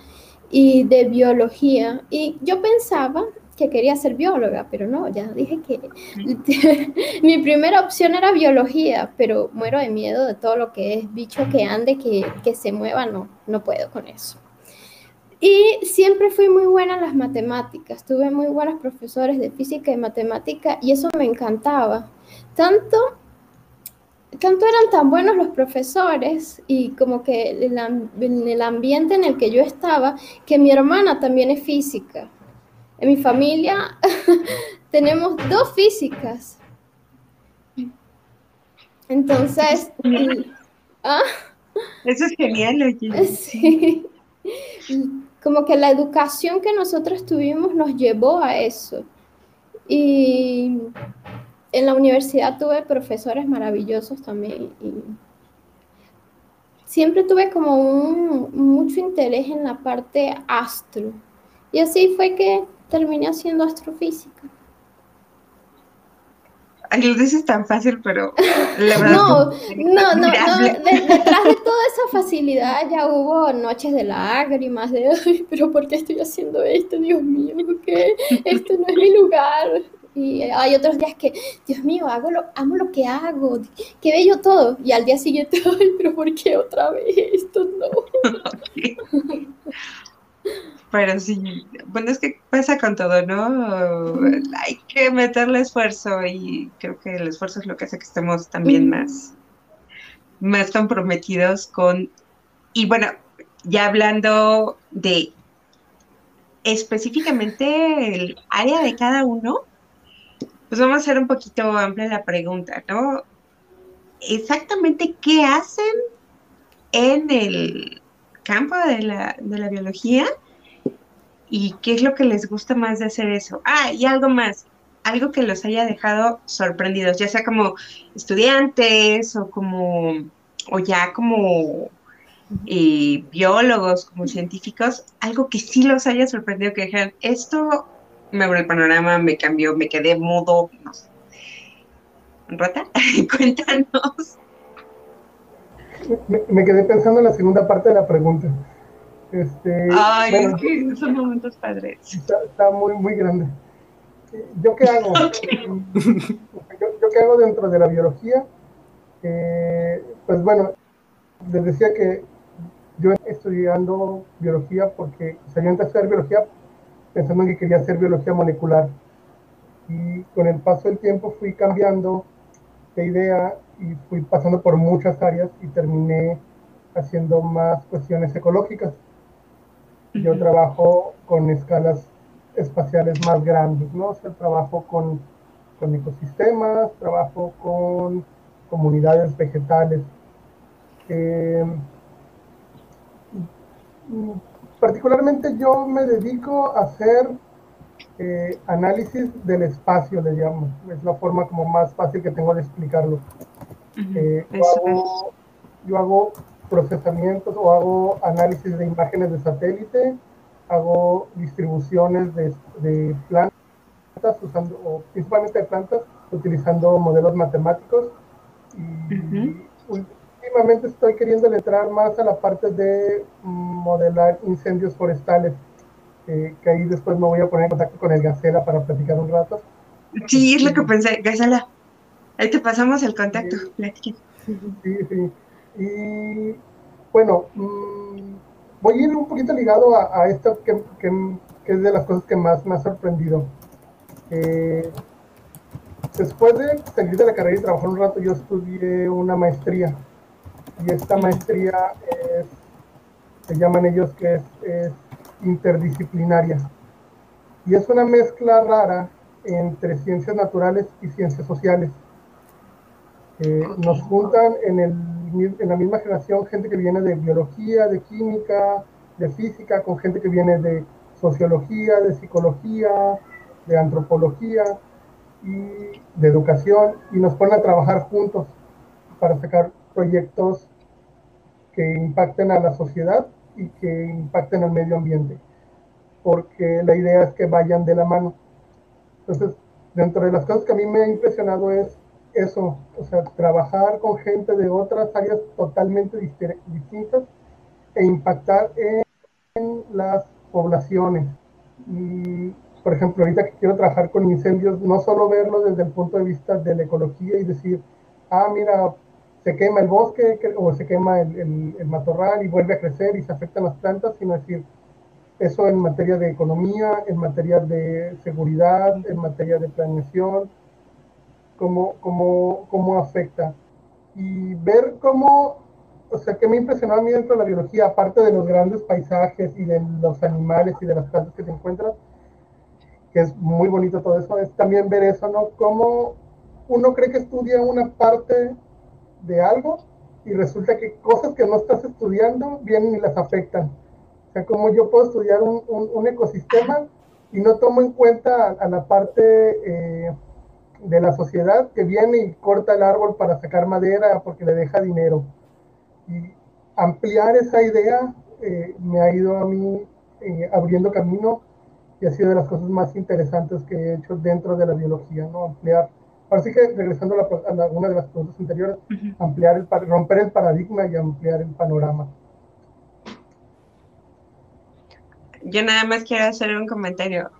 y de biología. Y yo pensaba que quería ser bióloga, pero no, ya dije que (laughs) mi primera opción era biología, pero muero de miedo de todo lo que es bicho que ande, que, que se mueva, no, no puedo con eso. Y siempre fui muy buena en las matemáticas, tuve muy buenos profesores de física y matemática y eso me encantaba. Tanto, tanto eran tan buenos los profesores y como que en el ambiente en el que yo estaba, que mi hermana también es física. En mi familia (laughs) tenemos dos físicas. Entonces, ¿ah? Eso es genial, oye. (laughs) Sí como que la educación que nosotros tuvimos nos llevó a eso. Y en la universidad tuve profesores maravillosos también. Y siempre tuve como un, mucho interés en la parte astro. Y así fue que terminé haciendo astrofísica. Ay, lo dices tan fácil, pero la verdad no, no, no, no, detrás de toda esa facilidad ya hubo noches de lágrimas, de, ay, pero ¿por qué estoy haciendo esto? Dios mío, ¿qué? Esto no es mi lugar. Y hay otros días que, Dios mío, hago lo, amo lo que hago, qué bello todo. Y al día siguiente, (laughs) ay, pero ¿por qué otra vez esto? No. (laughs) Pero sí, bueno, es que pasa con todo, ¿no? Hay que meterle esfuerzo y creo que el esfuerzo es lo que hace que estemos también más, más comprometidos con... Y bueno, ya hablando de específicamente el área de cada uno, pues vamos a hacer un poquito amplia la pregunta, ¿no? Exactamente qué hacen en el campo de la, de la biología y qué es lo que les gusta más de hacer eso. Ah, y algo más, algo que los haya dejado sorprendidos, ya sea como estudiantes o como, o ya como eh, biólogos, como científicos, algo que sí los haya sorprendido, que dijeran, esto me abrió el panorama, me cambió, me quedé mudo, no sé. Rota, (laughs) cuéntanos. Me, me, quedé pensando en la segunda parte de la pregunta. Este, Ay, es que son momentos padres. Está, muy, muy grande. ¿Yo qué hago? yo, qué hago dentro de la biología? Eh, pues bueno, les decía que yo estudiando biología porque salí a hacer biología pensando que quería hacer biología molecular. Y con el paso del tiempo fui cambiando de idea y fui pasando por muchas áreas y terminé haciendo más cuestiones ecológicas. Yo trabajo con escalas espaciales más grandes, ¿no? O sea, trabajo con, con ecosistemas, trabajo con comunidades vegetales. Eh, particularmente yo me dedico a hacer eh, análisis del espacio, le llamo. Es la forma como más fácil que tengo de explicarlo. Eh, yo hago procesamientos o hago análisis de imágenes de satélite, hago distribuciones de, de plantas, usando, o principalmente de plantas, utilizando modelos matemáticos. Y últimamente estoy queriendo entrar más a la parte de modelar incendios forestales, que ahí después me voy a poner en contacto con el Gacela para platicar un rato. Sí, es lo que pensé, Gacela. Ahí te pasamos el contacto. Sí, sí. sí. Y bueno, mm, voy a ir un poquito ligado a, esto que, es de las cosas que más me ha sorprendido. Eh, después de salir de la carrera y trabajar un rato, yo estudié una maestría. Y esta maestría es, se llaman ellos que es interdisciplinaria. Y es una mezcla rara entre ciencias naturales y ciencias sociales. Eh, nos juntan en, el, en la misma generación gente que viene de biología, de química, de física, con gente que viene de sociología, de psicología, de antropología y de educación, y nos ponen a trabajar juntos para sacar proyectos que impacten a la sociedad y que impacten al medio ambiente, porque la idea es que vayan de la mano. Entonces, dentro de las cosas que a mí me ha impresionado es eso, o sea, trabajar con gente de otras áreas totalmente distintas e impactar en, las poblaciones. Y, por ejemplo, ahorita que quiero trabajar con incendios, no solo verlo desde el punto de vista de la ecología y decir, ah, mira, se quema el bosque o se quema el, el, matorral y vuelve a crecer y se afectan las plantas, sino decir, eso en materia de economía, en materia de seguridad, en materia de planeación, cómo, cómo, cómo afecta. Y ver cómo, o sea, que me impresionó a mí dentro de la biología, aparte de los grandes paisajes y de los animales y de las plantas que se encuentran, que es muy bonito todo eso, es también ver eso, ¿no? Cómo uno cree que estudia una parte de algo y resulta que cosas que no estás estudiando vienen y las afectan. O sea, como yo puedo estudiar un, un, ecosistema y no tomo en cuenta a, la parte eh, de la sociedad que viene y corta el árbol para sacar madera porque le deja dinero. Y ampliar esa idea eh, me ha ido a mí eh, abriendo camino y ha sido de las cosas más interesantes que he hecho dentro de la biología, ¿no? Ampliar Así que regresando a, la, una de las preguntas anteriores, ampliar el, romper el paradigma y ampliar el panorama. Yo nada más quiero hacer un comentario.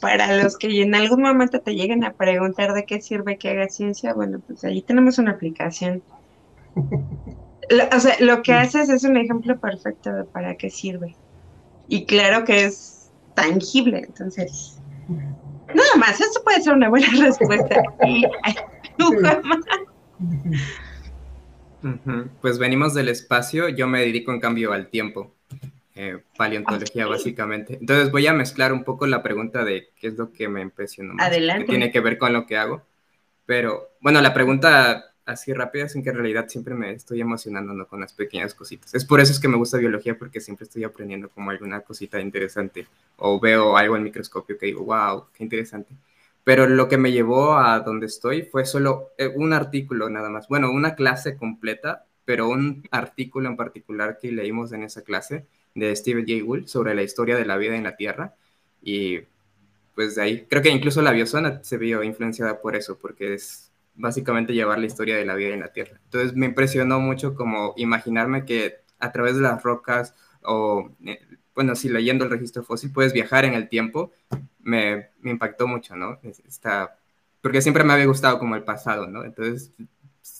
Para los que en algún momento te lleguen a preguntar de qué sirve que haga ciencia, bueno, pues ahí tenemos una aplicación. (laughs) o sea, lo que haces es un ejemplo perfecto de para qué sirve. Y claro que es tangible, entonces Nada más, eso puede ser una buena (laughs) respuesta. (laughs) Pues venimos del espacio, yo me dedico en cambio al tiempo, eh, paleontología básicamente. Entonces voy a mezclar un poco la pregunta de qué es lo que me impresionó más, Adelante. que tiene que ver con lo que hago. Pero bueno, la pregunta así rápida es en que en realidad siempre me estoy emocionando con las pequeñas cositas. Es por eso es que me gusta biología, porque siempre estoy aprendiendo como alguna cosita interesante o veo algo en microscopio que digo, wow, qué interesante. Pero lo que me llevó a donde estoy fue solo eh, un artículo nada más. Bueno, una clase completa, pero un artículo en particular que leímos en esa clase de Steve J. Gould sobre la historia de la vida en la Tierra. Y pues de ahí, creo que incluso la biosona se vio influenciada por eso, porque es básicamente llevar la historia de la vida en la Tierra. Entonces me impresionó mucho como imaginarme que a través de las rocas o, eh, bueno, si leyendo el registro fósil puedes viajar en el tiempo, me, impactó mucho, ¿no? Está, porque siempre me había gustado como el pasado, ¿no? Entonces,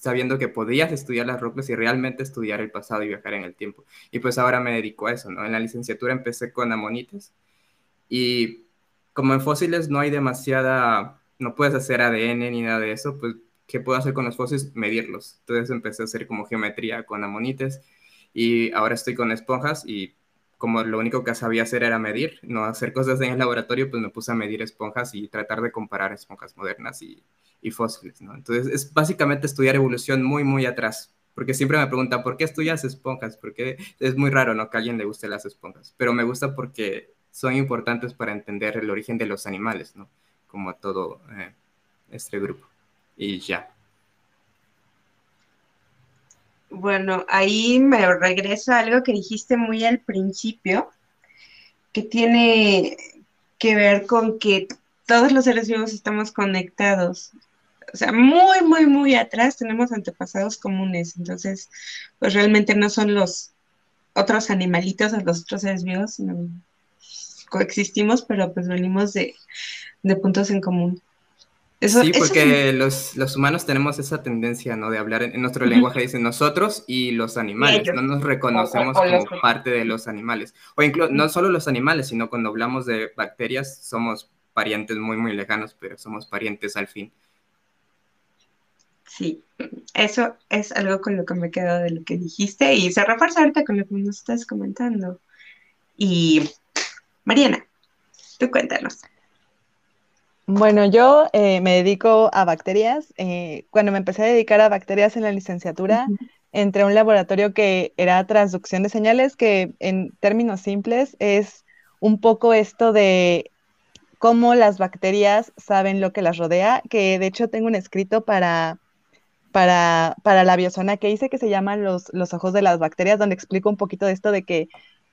sabiendo que podías estudiar las rocas y realmente estudiar el pasado y viajar en el tiempo. Y pues ahora me dedico a eso, ¿no? En la licenciatura empecé con amonites y como en fósiles no hay demasiada, no puedes hacer ADN ni nada de eso, pues ¿qué puedo hacer con los fósiles? Medirlos. Entonces empecé a hacer como geometría con amonites y ahora estoy con esponjas y como lo único que sabía hacer era medir, no hacer cosas en el laboratorio, pues me puse a medir esponjas y tratar de comparar esponjas modernas y, y fósiles, ¿no? Entonces es básicamente estudiar evolución muy, muy atrás, porque siempre me preguntan, ¿por qué estudias esponjas? Porque es muy raro, ¿no? Que a alguien le guste las esponjas, pero me gusta porque son importantes para entender el origen de los animales, ¿no? Como todo eh, este grupo y ya. Bueno, ahí me regreso a algo que dijiste muy al principio, que tiene que ver con que todos los seres vivos estamos conectados. O sea, muy, muy, muy atrás tenemos antepasados comunes. Entonces, pues realmente no son los otros animalitos o los otros seres vivos, sino coexistimos, pero pues venimos de, de puntos en común sí, porque los, los, humanos tenemos esa tendencia, ¿no? De hablar en, nuestro lenguaje, dicen nosotros y los animales, no nos reconocemos como parte de los animales. O incluso, no solo los animales, sino cuando hablamos de bacterias, somos parientes muy, muy lejanos, pero somos parientes al fin. Sí, eso es algo con lo que me he quedado de lo que dijiste y se refuerza ahorita con lo que nos estás comentando. Y Mariana, tú cuéntanos. Bueno, yo eh, me dedico a bacterias. Eh, cuando me empecé a dedicar a bacterias en la licenciatura, entré a un laboratorio que era transducción de señales, que en términos simples es un poco esto de cómo las bacterias saben lo que las rodea, que de hecho tengo un escrito para, para, para la biosona que hice que se llama los, los ojos de las bacterias, donde explico un poquito de esto de que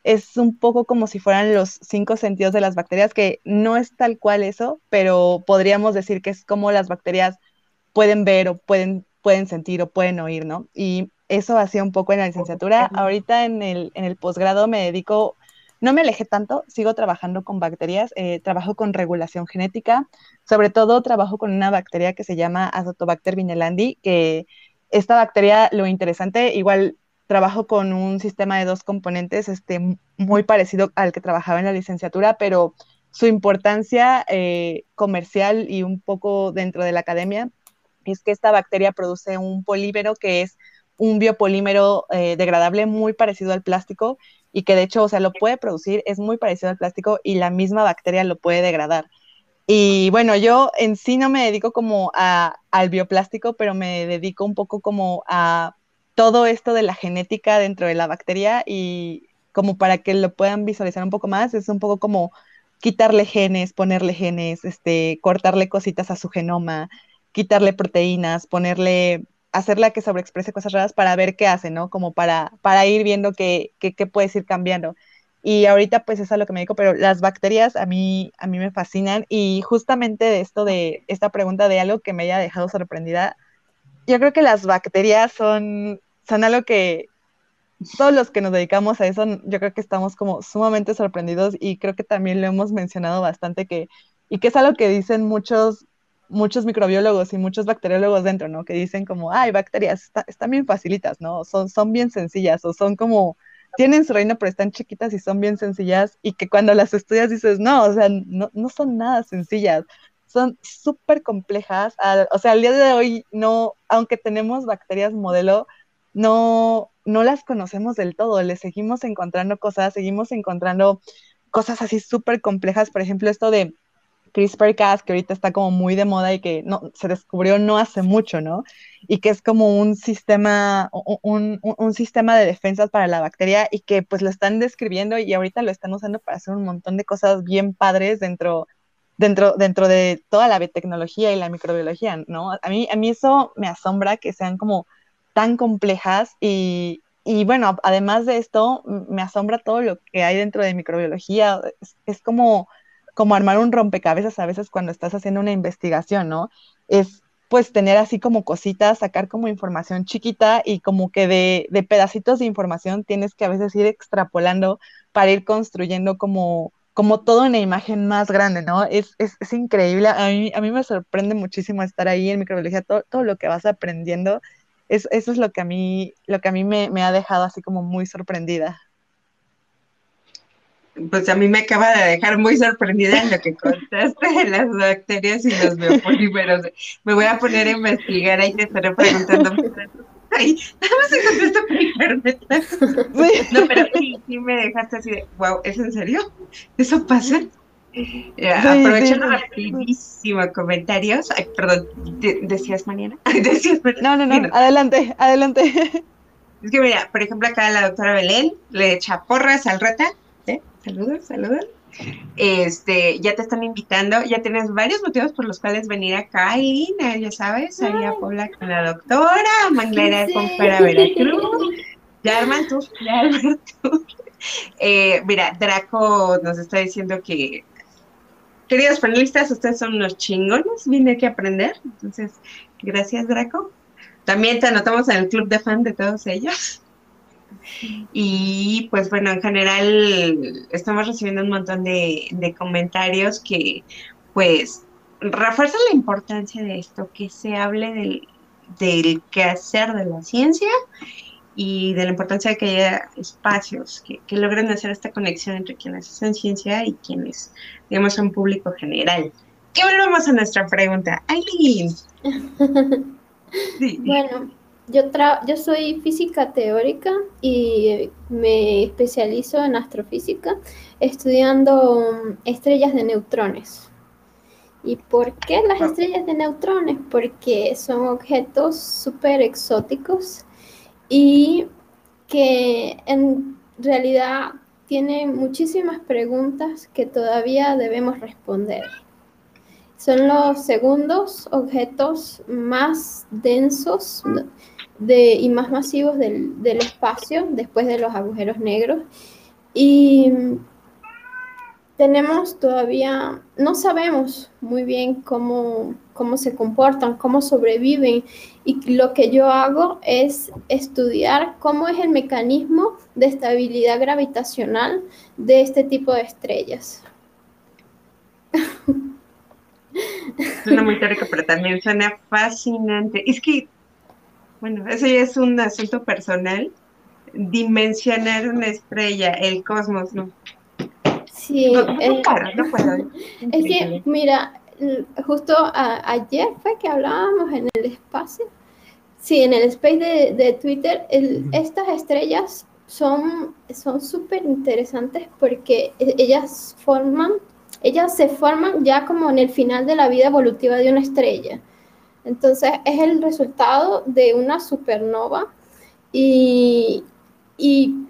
es un poco como si fueran los cinco sentidos de las bacterias, que no es tal cual eso, pero podríamos decir que es como las bacterias pueden ver o pueden, pueden sentir o pueden oír, ¿no? Y eso hacía un poco en la licenciatura. Ahorita en el, en el posgrado me dedico no me alejé tanto, sigo trabajando con bacterias, eh, trabajo con regulación genética, sobre todo trabajo con una bacteria que se llama Azotobacter vinelandi, que esta bacteria, lo interesante, igual trabajo con un sistema de dos componentes este, muy parecido al que trabajaba en la licenciatura, pero su importancia eh, comercial y un poco dentro de la academia es que esta bacteria produce un polímero que es un biopolímero eh, degradable muy parecido al plástico y que de hecho, o sea, lo puede producir, es muy parecido al plástico y la misma bacteria lo puede degradar. Y bueno, yo en sí no me dedico como a, al bioplástico, pero me dedico un poco como a todo esto de la genética dentro de la bacteria y como para que lo puedan visualizar un poco más, es un poco como quitarle genes, ponerle genes, este, cortarle cositas a su genoma, quitarle proteínas, ponerle, hacerla que sobreexprese cosas raras para ver qué hace, ¿no? Como para, para ir viendo qué, qué, qué puedes ir cambiando. Y ahorita pues es a lo que me dedico, pero las bacterias a mí, a mí me fascinan y justamente de esto de esta pregunta de algo que me haya dejado sorprendida, yo creo que las bacterias son, son algo que, todos los que nos dedicamos a eso, yo creo que estamos como sumamente sorprendidos y creo que también lo hemos mencionado bastante que, y que es algo que dicen muchos, muchos microbiólogos y muchos bacteriólogos dentro, ¿no? Que dicen como, ay, bacterias, están bien facilitas, ¿no? Son, son bien sencillas o son como, tienen su reino, pero están chiquitas y son bien sencillas y que cuando las estudias dices, no, o sea, no, no son nada sencillas, son súper complejas. o sea, al día de hoy, no, aunque tenemos bacterias modelo, no, no las conocemos del todo, le seguimos encontrando cosas, seguimos encontrando cosas así súper complejas, por ejemplo, esto de CRISPR-Cas, que ahorita está como muy de moda y que no, se descubrió no hace mucho, ¿no? Y que es como un sistema, un, un, sistema de defensas para la bacteria y que pues lo están describiendo y ahorita lo están usando para hacer un montón de cosas bien padres dentro, dentro, dentro de toda la biotecnología y la microbiología, ¿no? A mí, a mí eso me asombra que sean como tan complejas y, y bueno, además de esto, me asombra todo lo que hay dentro de microbiología. Es, como, como armar un rompecabezas a veces cuando estás haciendo una investigación, ¿no? Es pues tener así como cositas, sacar como información chiquita y como que de, de pedacitos de información tienes que a veces ir extrapolando para ir construyendo como, como todo una imagen más grande, ¿no? Es, es, es increíble. A mí, a mí me sorprende muchísimo estar ahí en microbiología, todo, todo lo que vas aprendiendo eso es lo que a mí, lo que a mí me, ha dejado así como muy sorprendida. Pues a mí me acaba de dejar muy sorprendida en lo que contaste de las bacterias y los biopolímeros. Me voy a poner a investigar, ahí te estaré preguntando. Ay, nada más No, pero sí, sí me dejaste así de, wow, ¿es en serio? ¿Eso pasa? Aprovechando rapidísimo comentarios. Ay, perdón, ¿decías mañana? (laughs) ¿Decías No, no, no, adelante, adelante. Es que mira, por ejemplo, acá la doctora Belén le echa porras al reta. ¿eh? Saludos, saludos. Este, ya te están invitando, ya tienes varios motivos por los cuales venir acá, Irina, ya sabes, ahí a Puebla con la doctora, Manglera con para Veracruz, ya arman tus, ya arman eh, mira, Draco nos está diciendo que queridos panelistas, ustedes son unos chingones, vine aquí a aprender. Entonces, gracias, Draco. También te anotamos en el club de fan de todos ellos. Y pues bueno, en general estamos recibiendo un montón de, de comentarios que pues refuerzan la importancia de esto, que se hable del, del quehacer de la ciencia y de la importancia de que haya espacios que, que, logren hacer esta conexión entre quienes hacen ciencia y quienes, digamos, son público general. Y volvemos a nuestra pregunta. Aileen. (laughs) Bueno, yo, yo soy física teórica y me especializo en astrofísica estudiando estrellas de neutrones. ¿Y por qué las estrellas de neutrones? Porque son objetos súper exóticos y que en realidad tiene muchísimas preguntas que todavía debemos responder. Son los segundos objetos más densos de, y más masivos del, del espacio después de los agujeros negros. Y tenemos todavía, no sabemos muy bien cómo, cómo se comportan, cómo sobreviven. Y lo que yo hago es estudiar cómo es el mecanismo de estabilidad gravitacional de este tipo de estrellas. Suena muy teórico, pero también suena fascinante. Es que, bueno, eso ya es un asunto personal. Dimensionar una estrella, el cosmos, ¿no? Sí, no, eh, puedo. (laughs) Es que, mira, justo ayer fue que hablábamos en el espacio. Sí, en el space de, de Twitter, estas estrellas son súper interesantes porque e, ellas forman ellas se forman ya como en el final de la vida evolutiva de una estrella. Entonces es el resultado de una supernova y,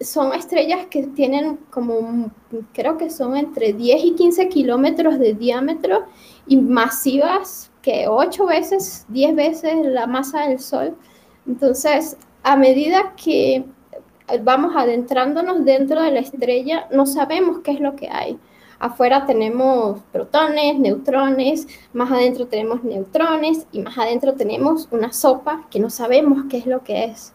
son estrellas que tienen como, creo que son entre 10 y 15 kilómetros de diámetro y masivas que 8 veces, 10 veces la masa del Sol. Entonces, a medida que vamos adentrándonos dentro de la estrella, no sabemos qué es lo que hay. Afuera tenemos protones, neutrones, más adentro tenemos neutrones y más adentro tenemos una sopa que no sabemos qué es lo que es.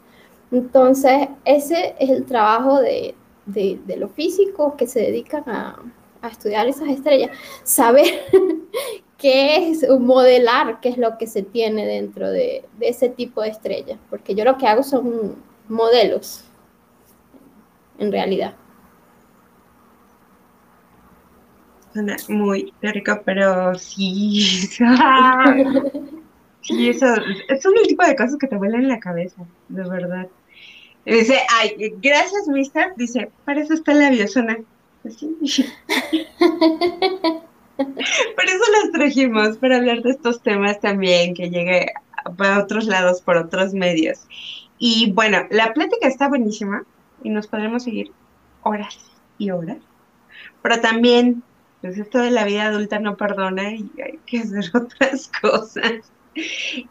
Entonces, ese es el trabajo de, de, los físicos que se dedican a, a estudiar esas estrellas, saber (laughs) qué es modelar qué es lo que se tiene dentro de, de, ese tipo de estrellas, porque yo lo que hago son modelos, en realidad. Suena muy rico, pero sí. (laughs) (laughs) sí, eso, son el tipo de cosas que te vuelan en la cabeza, de verdad. Dice, ay, gracias, mister. Dice, para eso está la biosona. Pues (laughs) por eso las trajimos, para hablar de estos temas también, que llegue a otros lados por otros medios. Y bueno, la plática está buenísima y nos podremos seguir horas y horas. Pero también pues esto de la vida adulta no perdona y hay que hacer (laughs) otras cosas.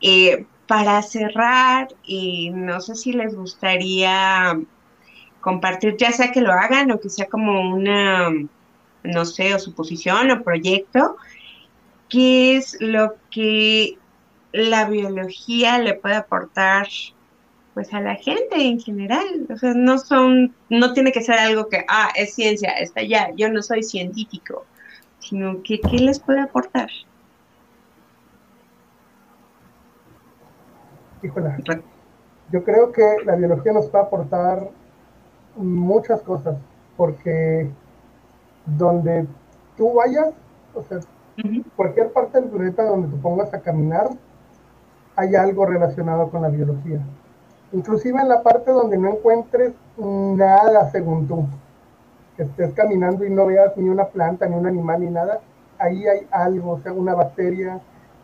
Eh, para cerrar, y no sé si les gustaría compartir, ya sea que lo hagan o que sea como una, no sé, o suposición o proyecto, qué es lo que la biología le puede aportar pues a la gente en general. O sea, no son, no tiene que ser algo que, ah, es ciencia, está ya, yo no soy científico sino que qué les puede aportar. Híjole, yo creo que la biología nos va a aportar muchas cosas, porque donde tú vayas, o sea, cualquier parte del planeta donde te pongas a caminar, hay algo relacionado con la biología. Inclusive en la parte donde no encuentres nada según tú que estés caminando y no veas ni una planta, ni un animal, ni nada, ahí hay algo, o sea, una bacteria,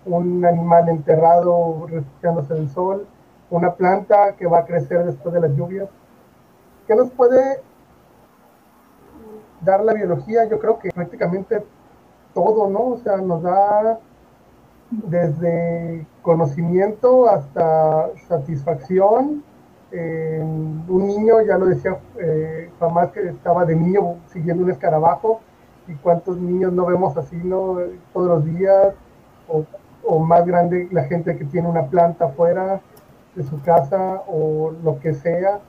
un animal enterrado refugiándose del sol, una planta que va a crecer después de las lluvias. ¿Qué nos puede dar la biología? Yo creo que prácticamente todo, ¿no? O sea, nos da desde conocimiento hasta satisfacción, eh, un niño, ya lo decía eh, jamás que estaba de niño siguiendo un escarabajo, y cuántos niños no vemos así, ¿no? Todos los días, o, más grande la gente que tiene una planta afuera de su casa, o lo que sea.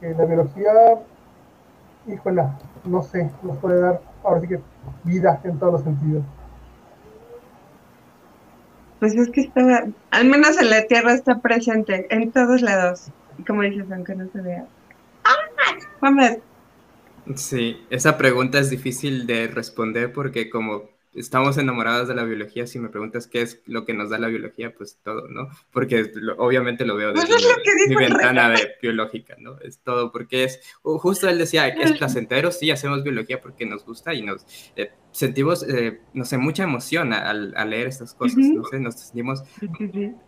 Eh, la biología, híjola, no sé, nos puede dar ahora sí que vida en todos los sentidos. Pues es que está, al menos en la Tierra está presente, en todos lados como dices, aunque no se vea. ¡Ah! Sí, esa pregunta es difícil de responder porque como estamos enamorados de la biología, si me preguntas qué es lo que nos da la biología, pues todo, ¿no? Porque obviamente lo veo pues desde mi, ventana de biológica, ¿no? Es todo, porque es, justo él decía que es placentero, sí, hacemos biología porque nos gusta y nos eh, sentimos, eh, no sé, mucha emoción al, leer estas cosas, no sé, nos sentimos,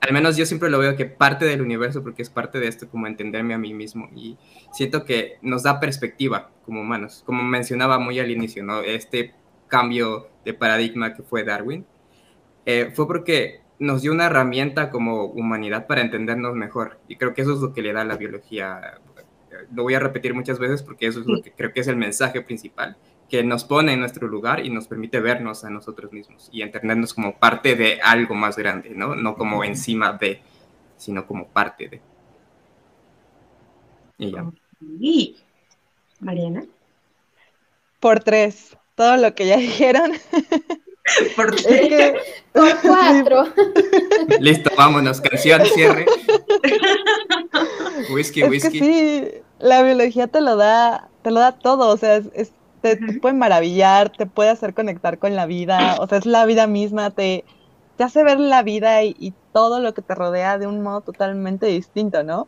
al menos yo siempre lo veo que parte del universo, porque es parte de esto, como entenderme a mí mismo, y siento que nos da perspectiva como humanos, como mencionaba muy al inicio, ¿no? Este cambio de paradigma que fue Darwin, eh, fue porque nos dio una herramienta como humanidad para entendernos mejor. Y creo que eso es lo que le da la biología. Lo voy a repetir muchas veces porque eso es lo que creo que es el mensaje principal, que nos pone en nuestro lugar y nos permite vernos a nosotros mismos y entendernos como parte de algo más grande, ¿no? No como encima de, sino como parte de. Y ya. Y Mariana. Por tres, todo lo que ya dijeron. (laughs) Por Es que- Por (laughs) cuatro. Listo, vámonos, canción, cierre. (laughs) Whisky, Es que whisky. sí, la biología te lo da, te lo da todo, o sea, es, es- te, te puede maravillar, te puede hacer conectar con la vida, o sea, es la vida misma, te, te hace ver la vida y, y todo lo que te rodea de un modo totalmente distinto, ¿no?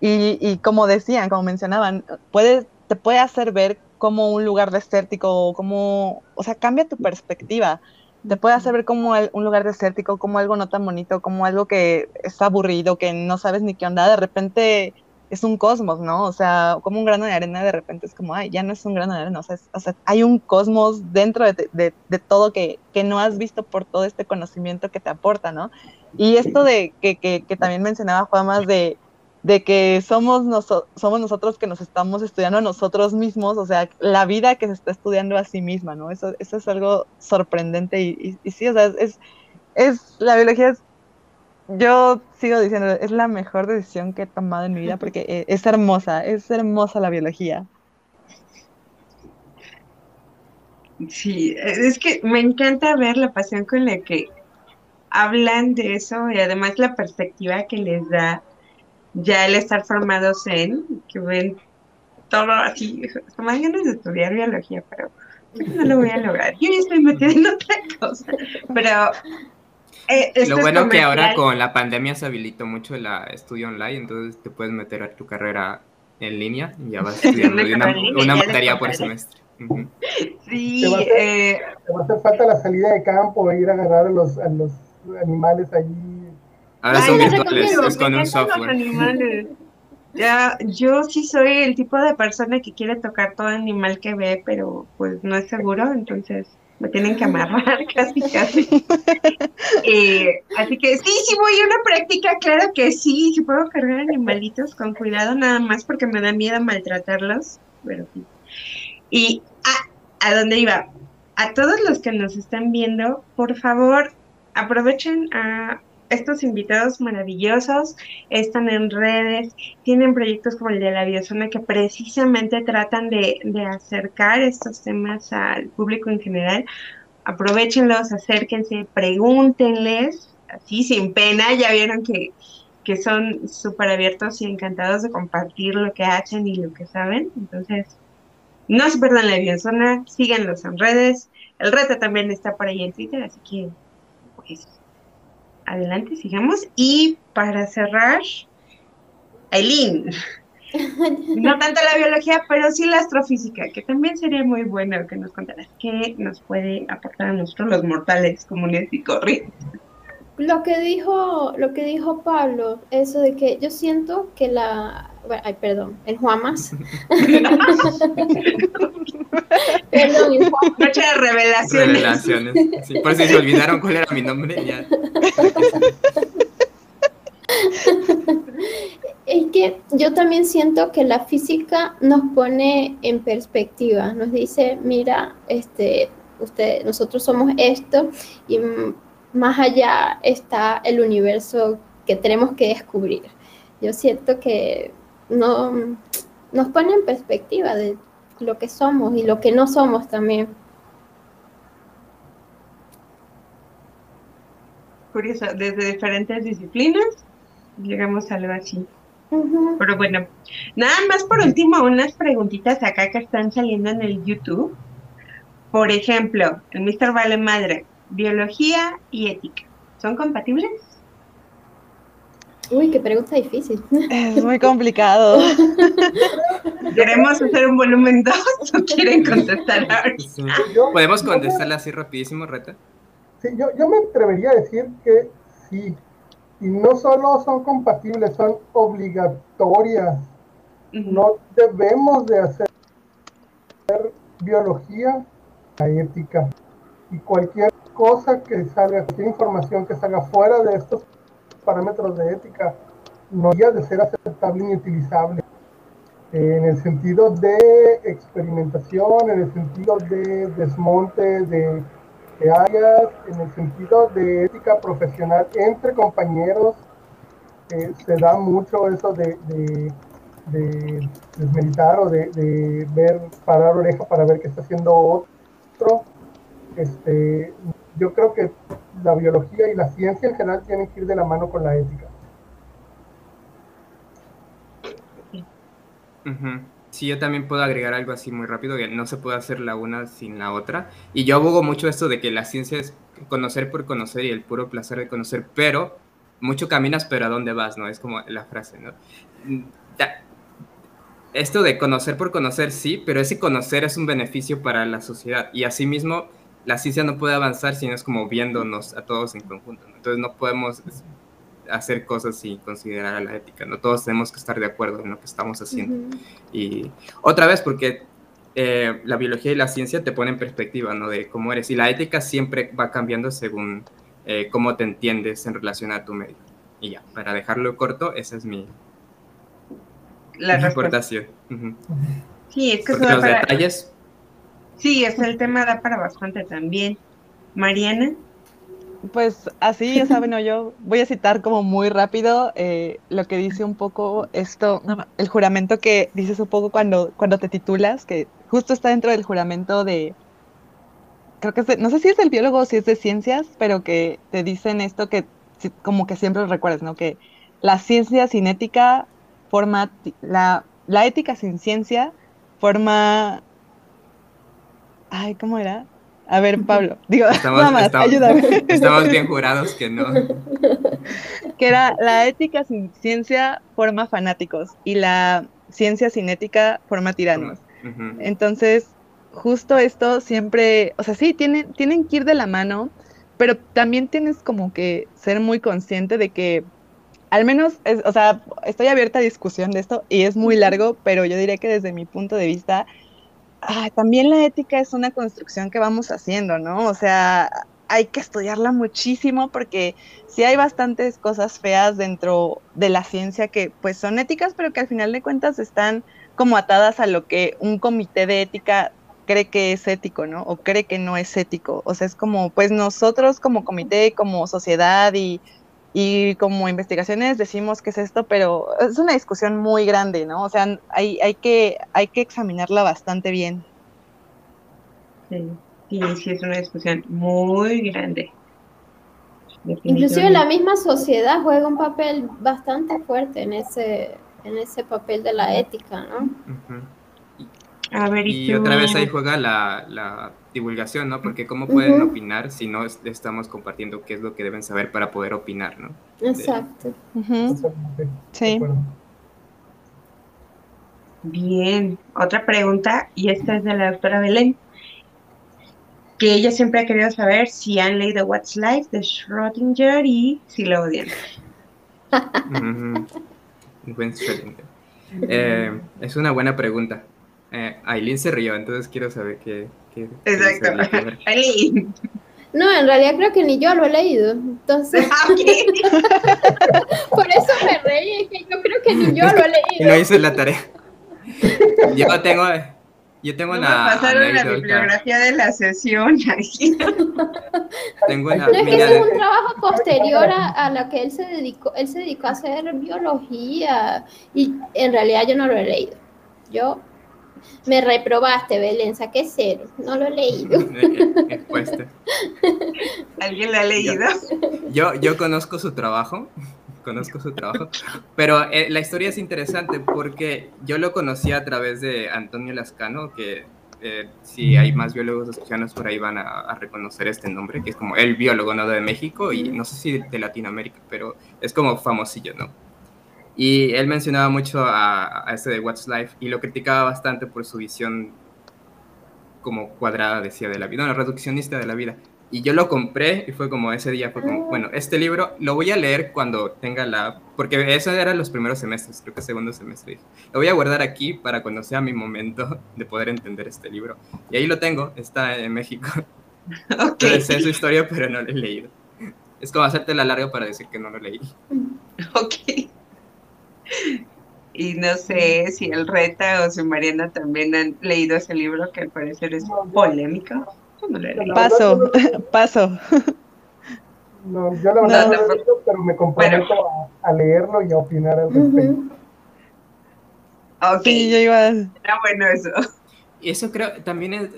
Y, y como decían, como mencionaban, puede, te puede hacer ver como un lugar desértico, como, o sea, cambia tu perspectiva. Te puede hacer ver como un lugar desértico, como algo no tan bonito, como algo que está aburrido, que no sabes ni qué onda. De repente es un cosmos, ¿no? O sea, como un grano de arena, de repente es como, ay, ya no es un grano de arena, o sea, es- o sea, hay un cosmos dentro de, de- de todo que, que no has visto por todo este conocimiento que te aporta, ¿no? Y esto de que, que, que también mencionaba Juan más de, de que somos, noso- somos nosotros que nos estamos estudiando a nosotros mismos, o sea, la vida que se está estudiando a sí misma, ¿no? Eso, eso es algo sorprendente y, sí, o sea, es, es, la biología yo sigo diciendo, es la mejor decisión que he tomado en mi vida porque eh, es hermosa, es hermosa la biología. Sí, es que me encanta ver la pasión con la que hablan de eso y además la perspectiva que les da ya el estar formados en, que ven todo así, dan ganas de estudiar biología, pero no lo voy a lograr. Yo ya estoy metida en otra cosa, pero... eh, esto Lo es bueno que ahora con la pandemia se habilitó mucho la estudio online, entonces te puedes meter a tu carrera en línea y ya vas (laughs) estudiando una, una materia por semestre. Sí, Te va a hacer- eh, Te va a hacer falta la salida de campo, ir a agarrar a los, a los animales allí. Ahora Ay, son les virtuales, es con un software. Ya, yo sí soy el tipo de persona que quiere tocar todo animal que ve, pero pues no es seguro, entonces me tienen que amarrar (laughs) casi, casi. (laughs) Eh, así que sí, sí voy a una práctica, claro que sí, sí puedo cargar animalitos con cuidado, nada más porque me da miedo maltratarlos, pero sí. Y a, ¿a dónde iba? A todos los que nos están viendo, por favor, aprovechen a estos invitados maravillosos, están en redes, tienen proyectos como el de la Biozona que precisamente tratan de, de acercar estos temas al público en general. Aprovechenlos, acérquense, pregúntenles, así sin pena, ya vieron que, que son súper abiertos y encantados de compartir lo que hacen y lo que saben. Entonces, no se pierdan la Biozona, síganlos en redes. El reto también está por ahí en Twitter, así que pues adelante, sigamos. Y para cerrar, Aileen. (laughs) No tanto la biología, pero sí la astrofísica, que también sería muy bueno que nos contaras qué nos puede aportar a nosotros los mortales comunes y corrientes. Lo que dijo, lo que dijo Pablo, eso de que yo siento que la, bueno, ay, perdón, el Juamas, (laughs) perdón, el Juamas, Noche de revelaciones. Revelaciones. Sí, por si se olvidaron cuál era mi nombre, ya. es que yo también siento que la física nos pone en perspectiva, nos dice, mira, este, usted, nosotros somos esto y más allá está el universo que tenemos que descubrir. Yo siento que no nos pone en perspectiva de lo que somos y lo que no somos también. Curioso, desde diferentes disciplinas llegamos a algo así. Pero bueno, nada más por último, unas preguntitas acá que están saliendo en el YouTube. Por ejemplo, el Mr. Vale Madre, biología y ética. ¿Son compatibles? Uy, qué pregunta difícil. Es muy complicado. (laughs) ¿Queremos hacer un volumen 2 o quieren contestar? Sí. ¿Podemos contestarla así rapidísimo, Reta? Sí, yo, yo me atrevería a decir que sí. Y no solo son compatibles, son obligatorias. No debemos de hacer biología, la ética. Y cualquier cosa que salga, cualquier información que salga fuera de estos parámetros de ética, no debería de ser aceptable ni utilizable. en el sentido de experimentación, en el sentido de desmonte de, áreas, en el sentido de ética profesional entre compañeros. Eh, se da mucho eso de, de, desmeditar o de, ver, parar oreja para ver qué está haciendo otro. Este, yo creo que la biología y la ciencia en general tienen que ir de la mano con la ética. Sí, yo también puedo agregar algo así muy rápido, que no se puede hacer la una sin la otra. Y yo abogo mucho esto de que la ciencia es conocer por conocer y el puro placer de conocer, pero mucho caminas, pero ¿a dónde vas? ¿No? Es como la frase, ¿no? Esto de conocer por conocer, sí, pero ese conocer es un beneficio para la sociedad. Y asimismo, la ciencia no puede avanzar si no es como viéndonos a todos en conjunto. Entonces no podemos hacer cosas sin considerar a la ética, ¿no? Todos tenemos que estar de acuerdo en lo que estamos haciendo. Y otra vez, porque eh, la biología y la ciencia te ponen en perspectiva, ¿no? De cómo eres. Y la ética siempre va cambiando según eh, cómo te entiendes en relación a tu medio. Y ya, para dejarlo corto, esa es mi, la importación. Sí, es que los detalles. Sí, es el tema da para bastante también. Mariana. Pues así, ya saben, yo voy a citar como muy rápido eh, lo que dice un poco esto, el juramento que dices un poco cuando, cuando te titulas, que justo está dentro del juramento de, creo que es no sé si es del biólogo o si es de ciencias, pero que te dicen esto que como que siempre lo recuerdas, ¿no? Que la ciencia sin ética forma, la, la ética sin ciencia forma, ay, ¿cómo era? A ver, Pablo, (laughs) digo, estamos, ayúdame. (laughs) Estamos bien jurados que no. Que era la ética sin ciencia forma fanáticos y la ciencia sin ética forma tiranos. Entonces, justo esto siempre, o sea, sí, tienen, tienen que ir de la mano, pero también tienes como que ser muy consciente de que, al menos, o sea, estoy abierta a discusión de esto y es muy largo, pero yo diría que desde mi punto de vista, ah, también la ética es una construcción que vamos haciendo, ¿no? O sea, hay que estudiarla muchísimo porque sí hay bastantes cosas feas dentro de la ciencia que pues son éticas, pero que al final de cuentas están como atadas a lo que un comité de ética cree que es ético, ¿no? O cree que no es ético. O sea, es como, pues nosotros como comité, como sociedad y y como investigaciones decimos que es esto, pero es una discusión muy grande, ¿no? O sea, hay, hay, que, hay que examinarla bastante bien. Sí, sí, es una discusión muy grande. Inclusive la misma sociedad juega un papel bastante fuerte en ese, en ese papel de la ética, ¿no? A ver, y, otra vez ahí juega la divulgación, ¿no? Porque cómo pueden opinar si no estamos compartiendo qué es lo que deben saber para poder opinar, ¿no? Exacto. Sí. Bien, otra pregunta, y esta es de la doctora Belén, que ella siempre ha querido saber si han leído What's Life de Schrödinger y si lo odian. Eh, es una buena pregunta. Eh, Aileen se rió, entonces quiero saber qué, Exacto. (laughs) No, en realidad creo que ni yo lo he leído. Entonces. Ah, (laughs) por eso me reí, que yo creo que ni yo lo he leído. No hice la tarea. Yo tengo. Yo tengo no una. Me pasaron la bibliografía de la sesión. (laughs) tengo una. No, es que es un trabajo posterior a, a, lo que él se dedicó. Él se dedicó a hacer biología. Y en realidad yo no lo he leído. Yo me reprobaste, Belén, saqué cero. No lo he leído. (laughs) ¿Alguien lo ha leído? Yo, yo conozco su trabajo, (laughs) conozco su trabajo, pero eh, la historia es interesante porque yo lo conocí a través de Antonio Lascano, que eh, si hay más biólogos escuchanos por ahí van a, reconocer este nombre, que es como el biólogo ¿no? de México y no sé si de Latinoamérica, pero es como famosillo, ¿no? Y él mencionaba mucho a, a ese de What's Life y lo criticaba bastante por su visión como cuadrada, decía, de la vida, no, reduccionista de la vida. Y yo lo compré y fue como ese día, fue como, bueno, este libro lo voy a leer cuando tenga la... Porque eso era los primeros semestres, creo que segundo semestre. Lo voy a guardar aquí para cuando sea mi momento (laughs) de poder entender este libro. Y ahí lo tengo, está en México. (laughs) Okay. sé su historia, pero no lo he leído. Es como hacerte la larga para decir que no lo leí. Ok. Y no sé si el Reta o si Mariana también han leído ese libro que al parecer es polémico. No lo. Paso, (laughs) paso. No, yo la verdad No, no, lo he leído, pero me comprometo a, a leerlo y a opinar al respecto. Ujú. Ok, Sí, yo iba. está bueno eso. Y eso creo también es-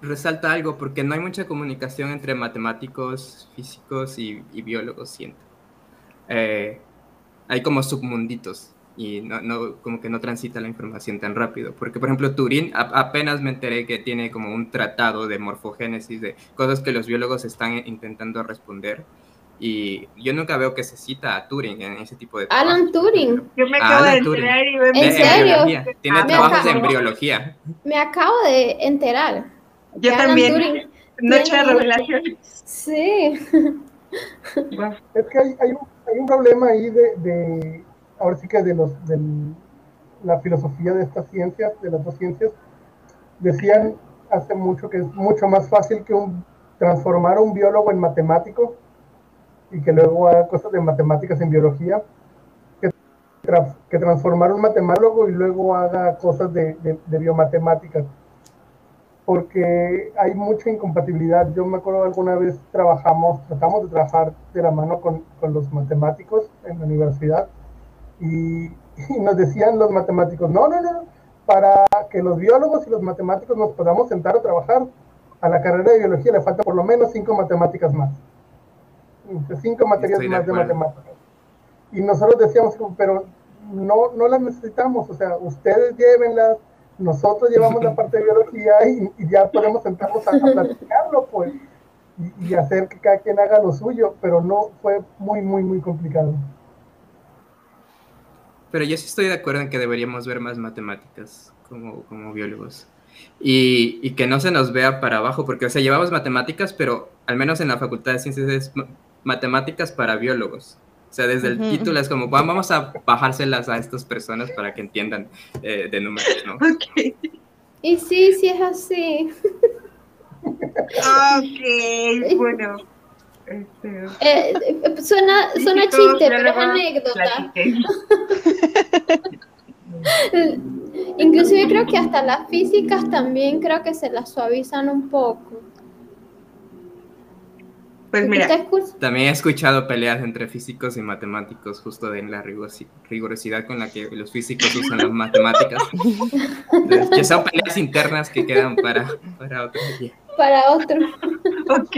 resalta algo, porque no hay mucha comunicación entre matemáticos, físicos y, y biólogos, siento. Eh, hay como submunditos y no, no- como que no transita la información tan rápido. Porque, por ejemplo, Turín, a- apenas me enteré que tiene como un tratado de morfogénesis, de cosas que los biólogos están intentando responder. Y yo nunca veo que se cita a Turing en ese tipo de Alan trabajos, por Turing. Yo me acabo de Alan Turing. enterar y me ¿En serio? Tiene Ah, trabajos de embriología. Me acabo de enterar. Yo Alan también. Turing Noche de revelaciones. Sí. Es que hay, hay, un, hay un problema ahí de, de ahora sí que de los de la filosofía de estas ciencias, de las dos ciencias, decían hace mucho que es mucho más fácil que un transformar a un biólogo en matemático y que luego haga cosas de matemáticas en biología, que, que transformar a un matemático y luego haga cosas de- de biomatemáticas. Porque hay mucha incompatibilidad. Yo me acuerdo alguna vez trabajamos, tratamos de trabajar de la mano con, con los matemáticos en la universidad y, y nos decían los matemáticos, no, no, no, para que los biólogos y los matemáticos nos podamos sentar a trabajar, a la carrera de biología le falta por lo menos cinco matemáticas más. Cinco materias Estoy de más de acuerdo. matemáticas. Y nosotros decíamos, pero no, no las necesitamos, o sea, ustedes llévenlas, nosotros llevamos la parte de biología y, ya podemos sentarnos a, platicarlo, pues, y, hacer que cada quien haga lo suyo, pero no fue muy, muy, muy complicado. Pero yo sí estoy de acuerdo en que deberíamos ver más matemáticas como, como biólogos. Y, que no se nos vea para abajo, porque, o sea, llevamos matemáticas, pero al menos en la Facultad de Ciencias es ma- matemáticas para biólogos. O sea, desde el título es como, "Va- vamos a bajárselas a estas personas para que entiendan eh, de números, ¿no? Ok. Y sí, sí es así. Ok, bueno. Este, Eh, eh, suena suena chiste, pero es anécdota. (laughs) Inclusive creo que hasta las físicas también creo que se las suavizan un poco. Pues mira. También he escuchado peleas entre físicos y matemáticos, justo de la rigurosidad con la que los físicos usan las matemáticas. Entonces, que son peleas internas que quedan para, para otro día. Para otro. ok.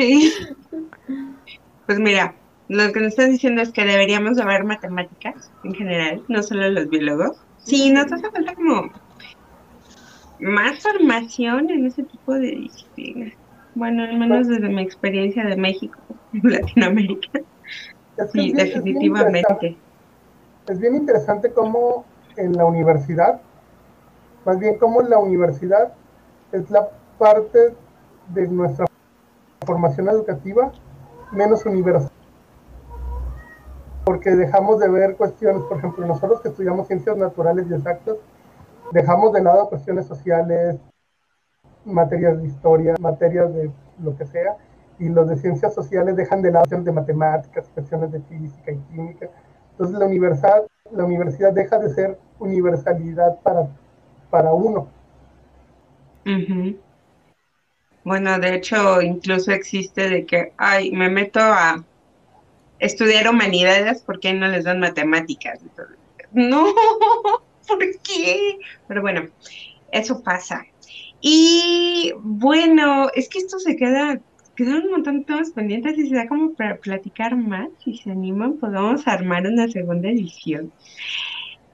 Pues mira, lo que nos están diciendo es que deberíamos saber matemáticas en general, no solo los biólogos. Sí, nos hace falta como más formación en ese tipo de disciplinas. Bueno, al menos desde mi experiencia de México, (laughs) Latinoamérica. Es que Sí, es definitivamente. es bien interesante cómo en la universidad, más bien cómo la universidad es la parte de nuestra formación educativa menos universal. Porque dejamos de ver cuestiones, por ejemplo, nosotros que estudiamos ciencias naturales y exactas, dejamos de lado cuestiones sociales, materias de historia, materias de lo que sea, y los de ciencias sociales dejan de lado de matemáticas, cuestiones de física y química. Entonces la universidad, la universidad deja de ser universalidad para, para uno. Bueno, de hecho, incluso existe de que, ay, me meto a estudiar humanidades porque no les dan matemáticas. No, (laughs) ¿por qué? Pero bueno, eso pasa. Y bueno, es que esto se queda, quedan un montón de temas pendientes y se da como para platicar más. Si se animan, podemos armar una segunda edición.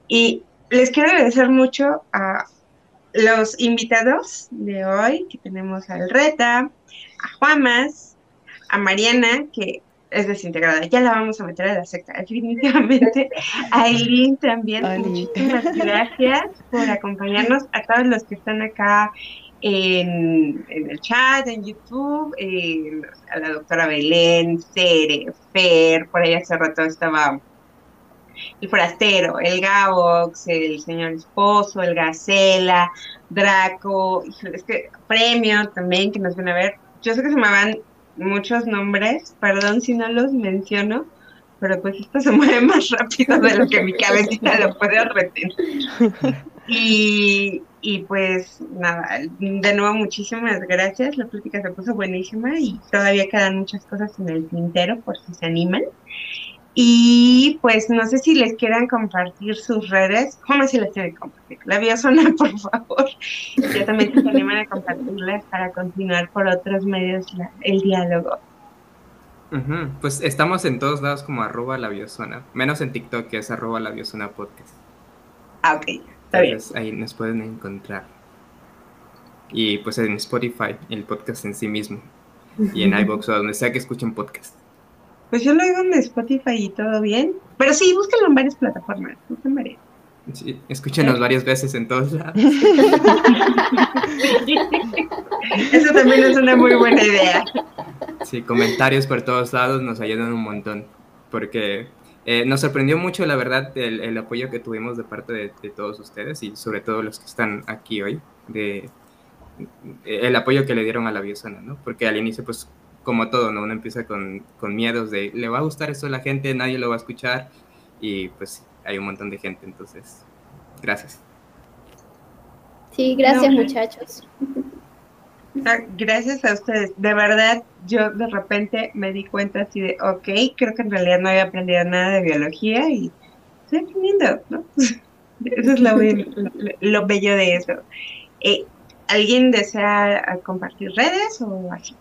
Y les quiero agradecer mucho a los invitados de hoy, que tenemos al Reta, a Juamas, a Mariana, que es desintegrada, ya la vamos a meter a la secta, (laughs) definitivamente, Aileen también, Oli. muchísimas (laughs) gracias por acompañarnos, a todos los que están acá en, en el chat, en YouTube, eh, a la doctora Belén, Cere, Fer, por ahí hace rato estaba el forastero, el Gabox, el señor esposo, el Gacela, Draco, es que premio también que nos van a ver. Yo sé que se me van muchos nombres, perdón si no los menciono, pero pues esto se mueve más rápido de lo que mi cabecita lo puede retener. Y, y pues nada, de nuevo muchísimas gracias, la plática se puso buenísima y todavía quedan muchas cosas en el tintero por si se animan. Y pues no sé si les quieran compartir sus redes. ¿Cómo si les quieren compartir? La biosona, (laughs) por favor. Ya también se animan a compartirlas para continuar por otros medios la- el diálogo. Pues estamos en todos lados como arroba la biosona, menos en TikTok que es arroba la biosona podcast. Ah, ok, está bien. Ahí nos pueden encontrar. Y pues en Spotify, el podcast en sí mismo. Y en (laughs) iVoox o donde sea que escuchen podcast. Pues yo lo oigo en Spotify y todo bien. Pero sí, búsquenlo en varias plataformas. busquen varias. Sí, escúchenos varias veces en todos lados. (laughs) Eso también es una muy buena idea. Sí, comentarios por todos lados nos ayudan un montón. Porque eh, nos sorprendió mucho, la verdad, el, el apoyo que tuvimos de parte de, de todos ustedes y sobre todo los que están aquí hoy, de el apoyo que le dieron a la biosona, ¿no? Porque al inicio, pues, como todo, ¿no? Uno empieza con, con miedos de, ¿le va a gustar esto a la gente? Nadie lo va a escuchar. Y pues hay un montón de gente, entonces, gracias. Sí, gracias No, muchachos. Gracias a ustedes. De verdad, yo de repente me di cuenta así de, ok, creo que en realidad no había aprendido nada de biología y estoy aprendiendo, ¿no? (laughs) Eso es lo, be- lo- lo bello de eso. Eh, ¿Alguien desea compartir redes o así?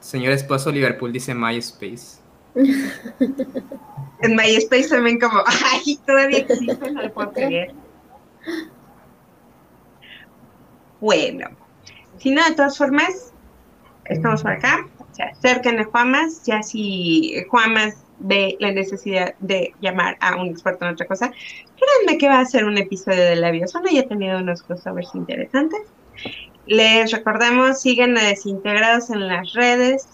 Señor esposo, Liverpool dice MySpace. En MySpace también como, (laughs) ay, todavía existe, no lo puedo creer. Bueno, si no, de todas formas, estamos por acá, se acerquen a Juamas, ya si Juamas ve la necesidad de llamar a un experto en otra cosa, créanme que va a ser un episodio de la biosona, ya he tenido unos crossovers interesantes. Les recordamos, sigan a Desintegrados en las redes,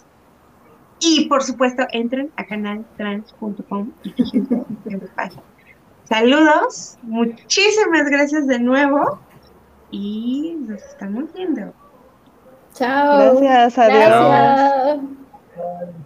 y por supuesto, entren a canaltrans.com y. Saludos, muchísimas gracias de nuevo y nos estamos viendo. Chao. Gracias, adiós. Gracias.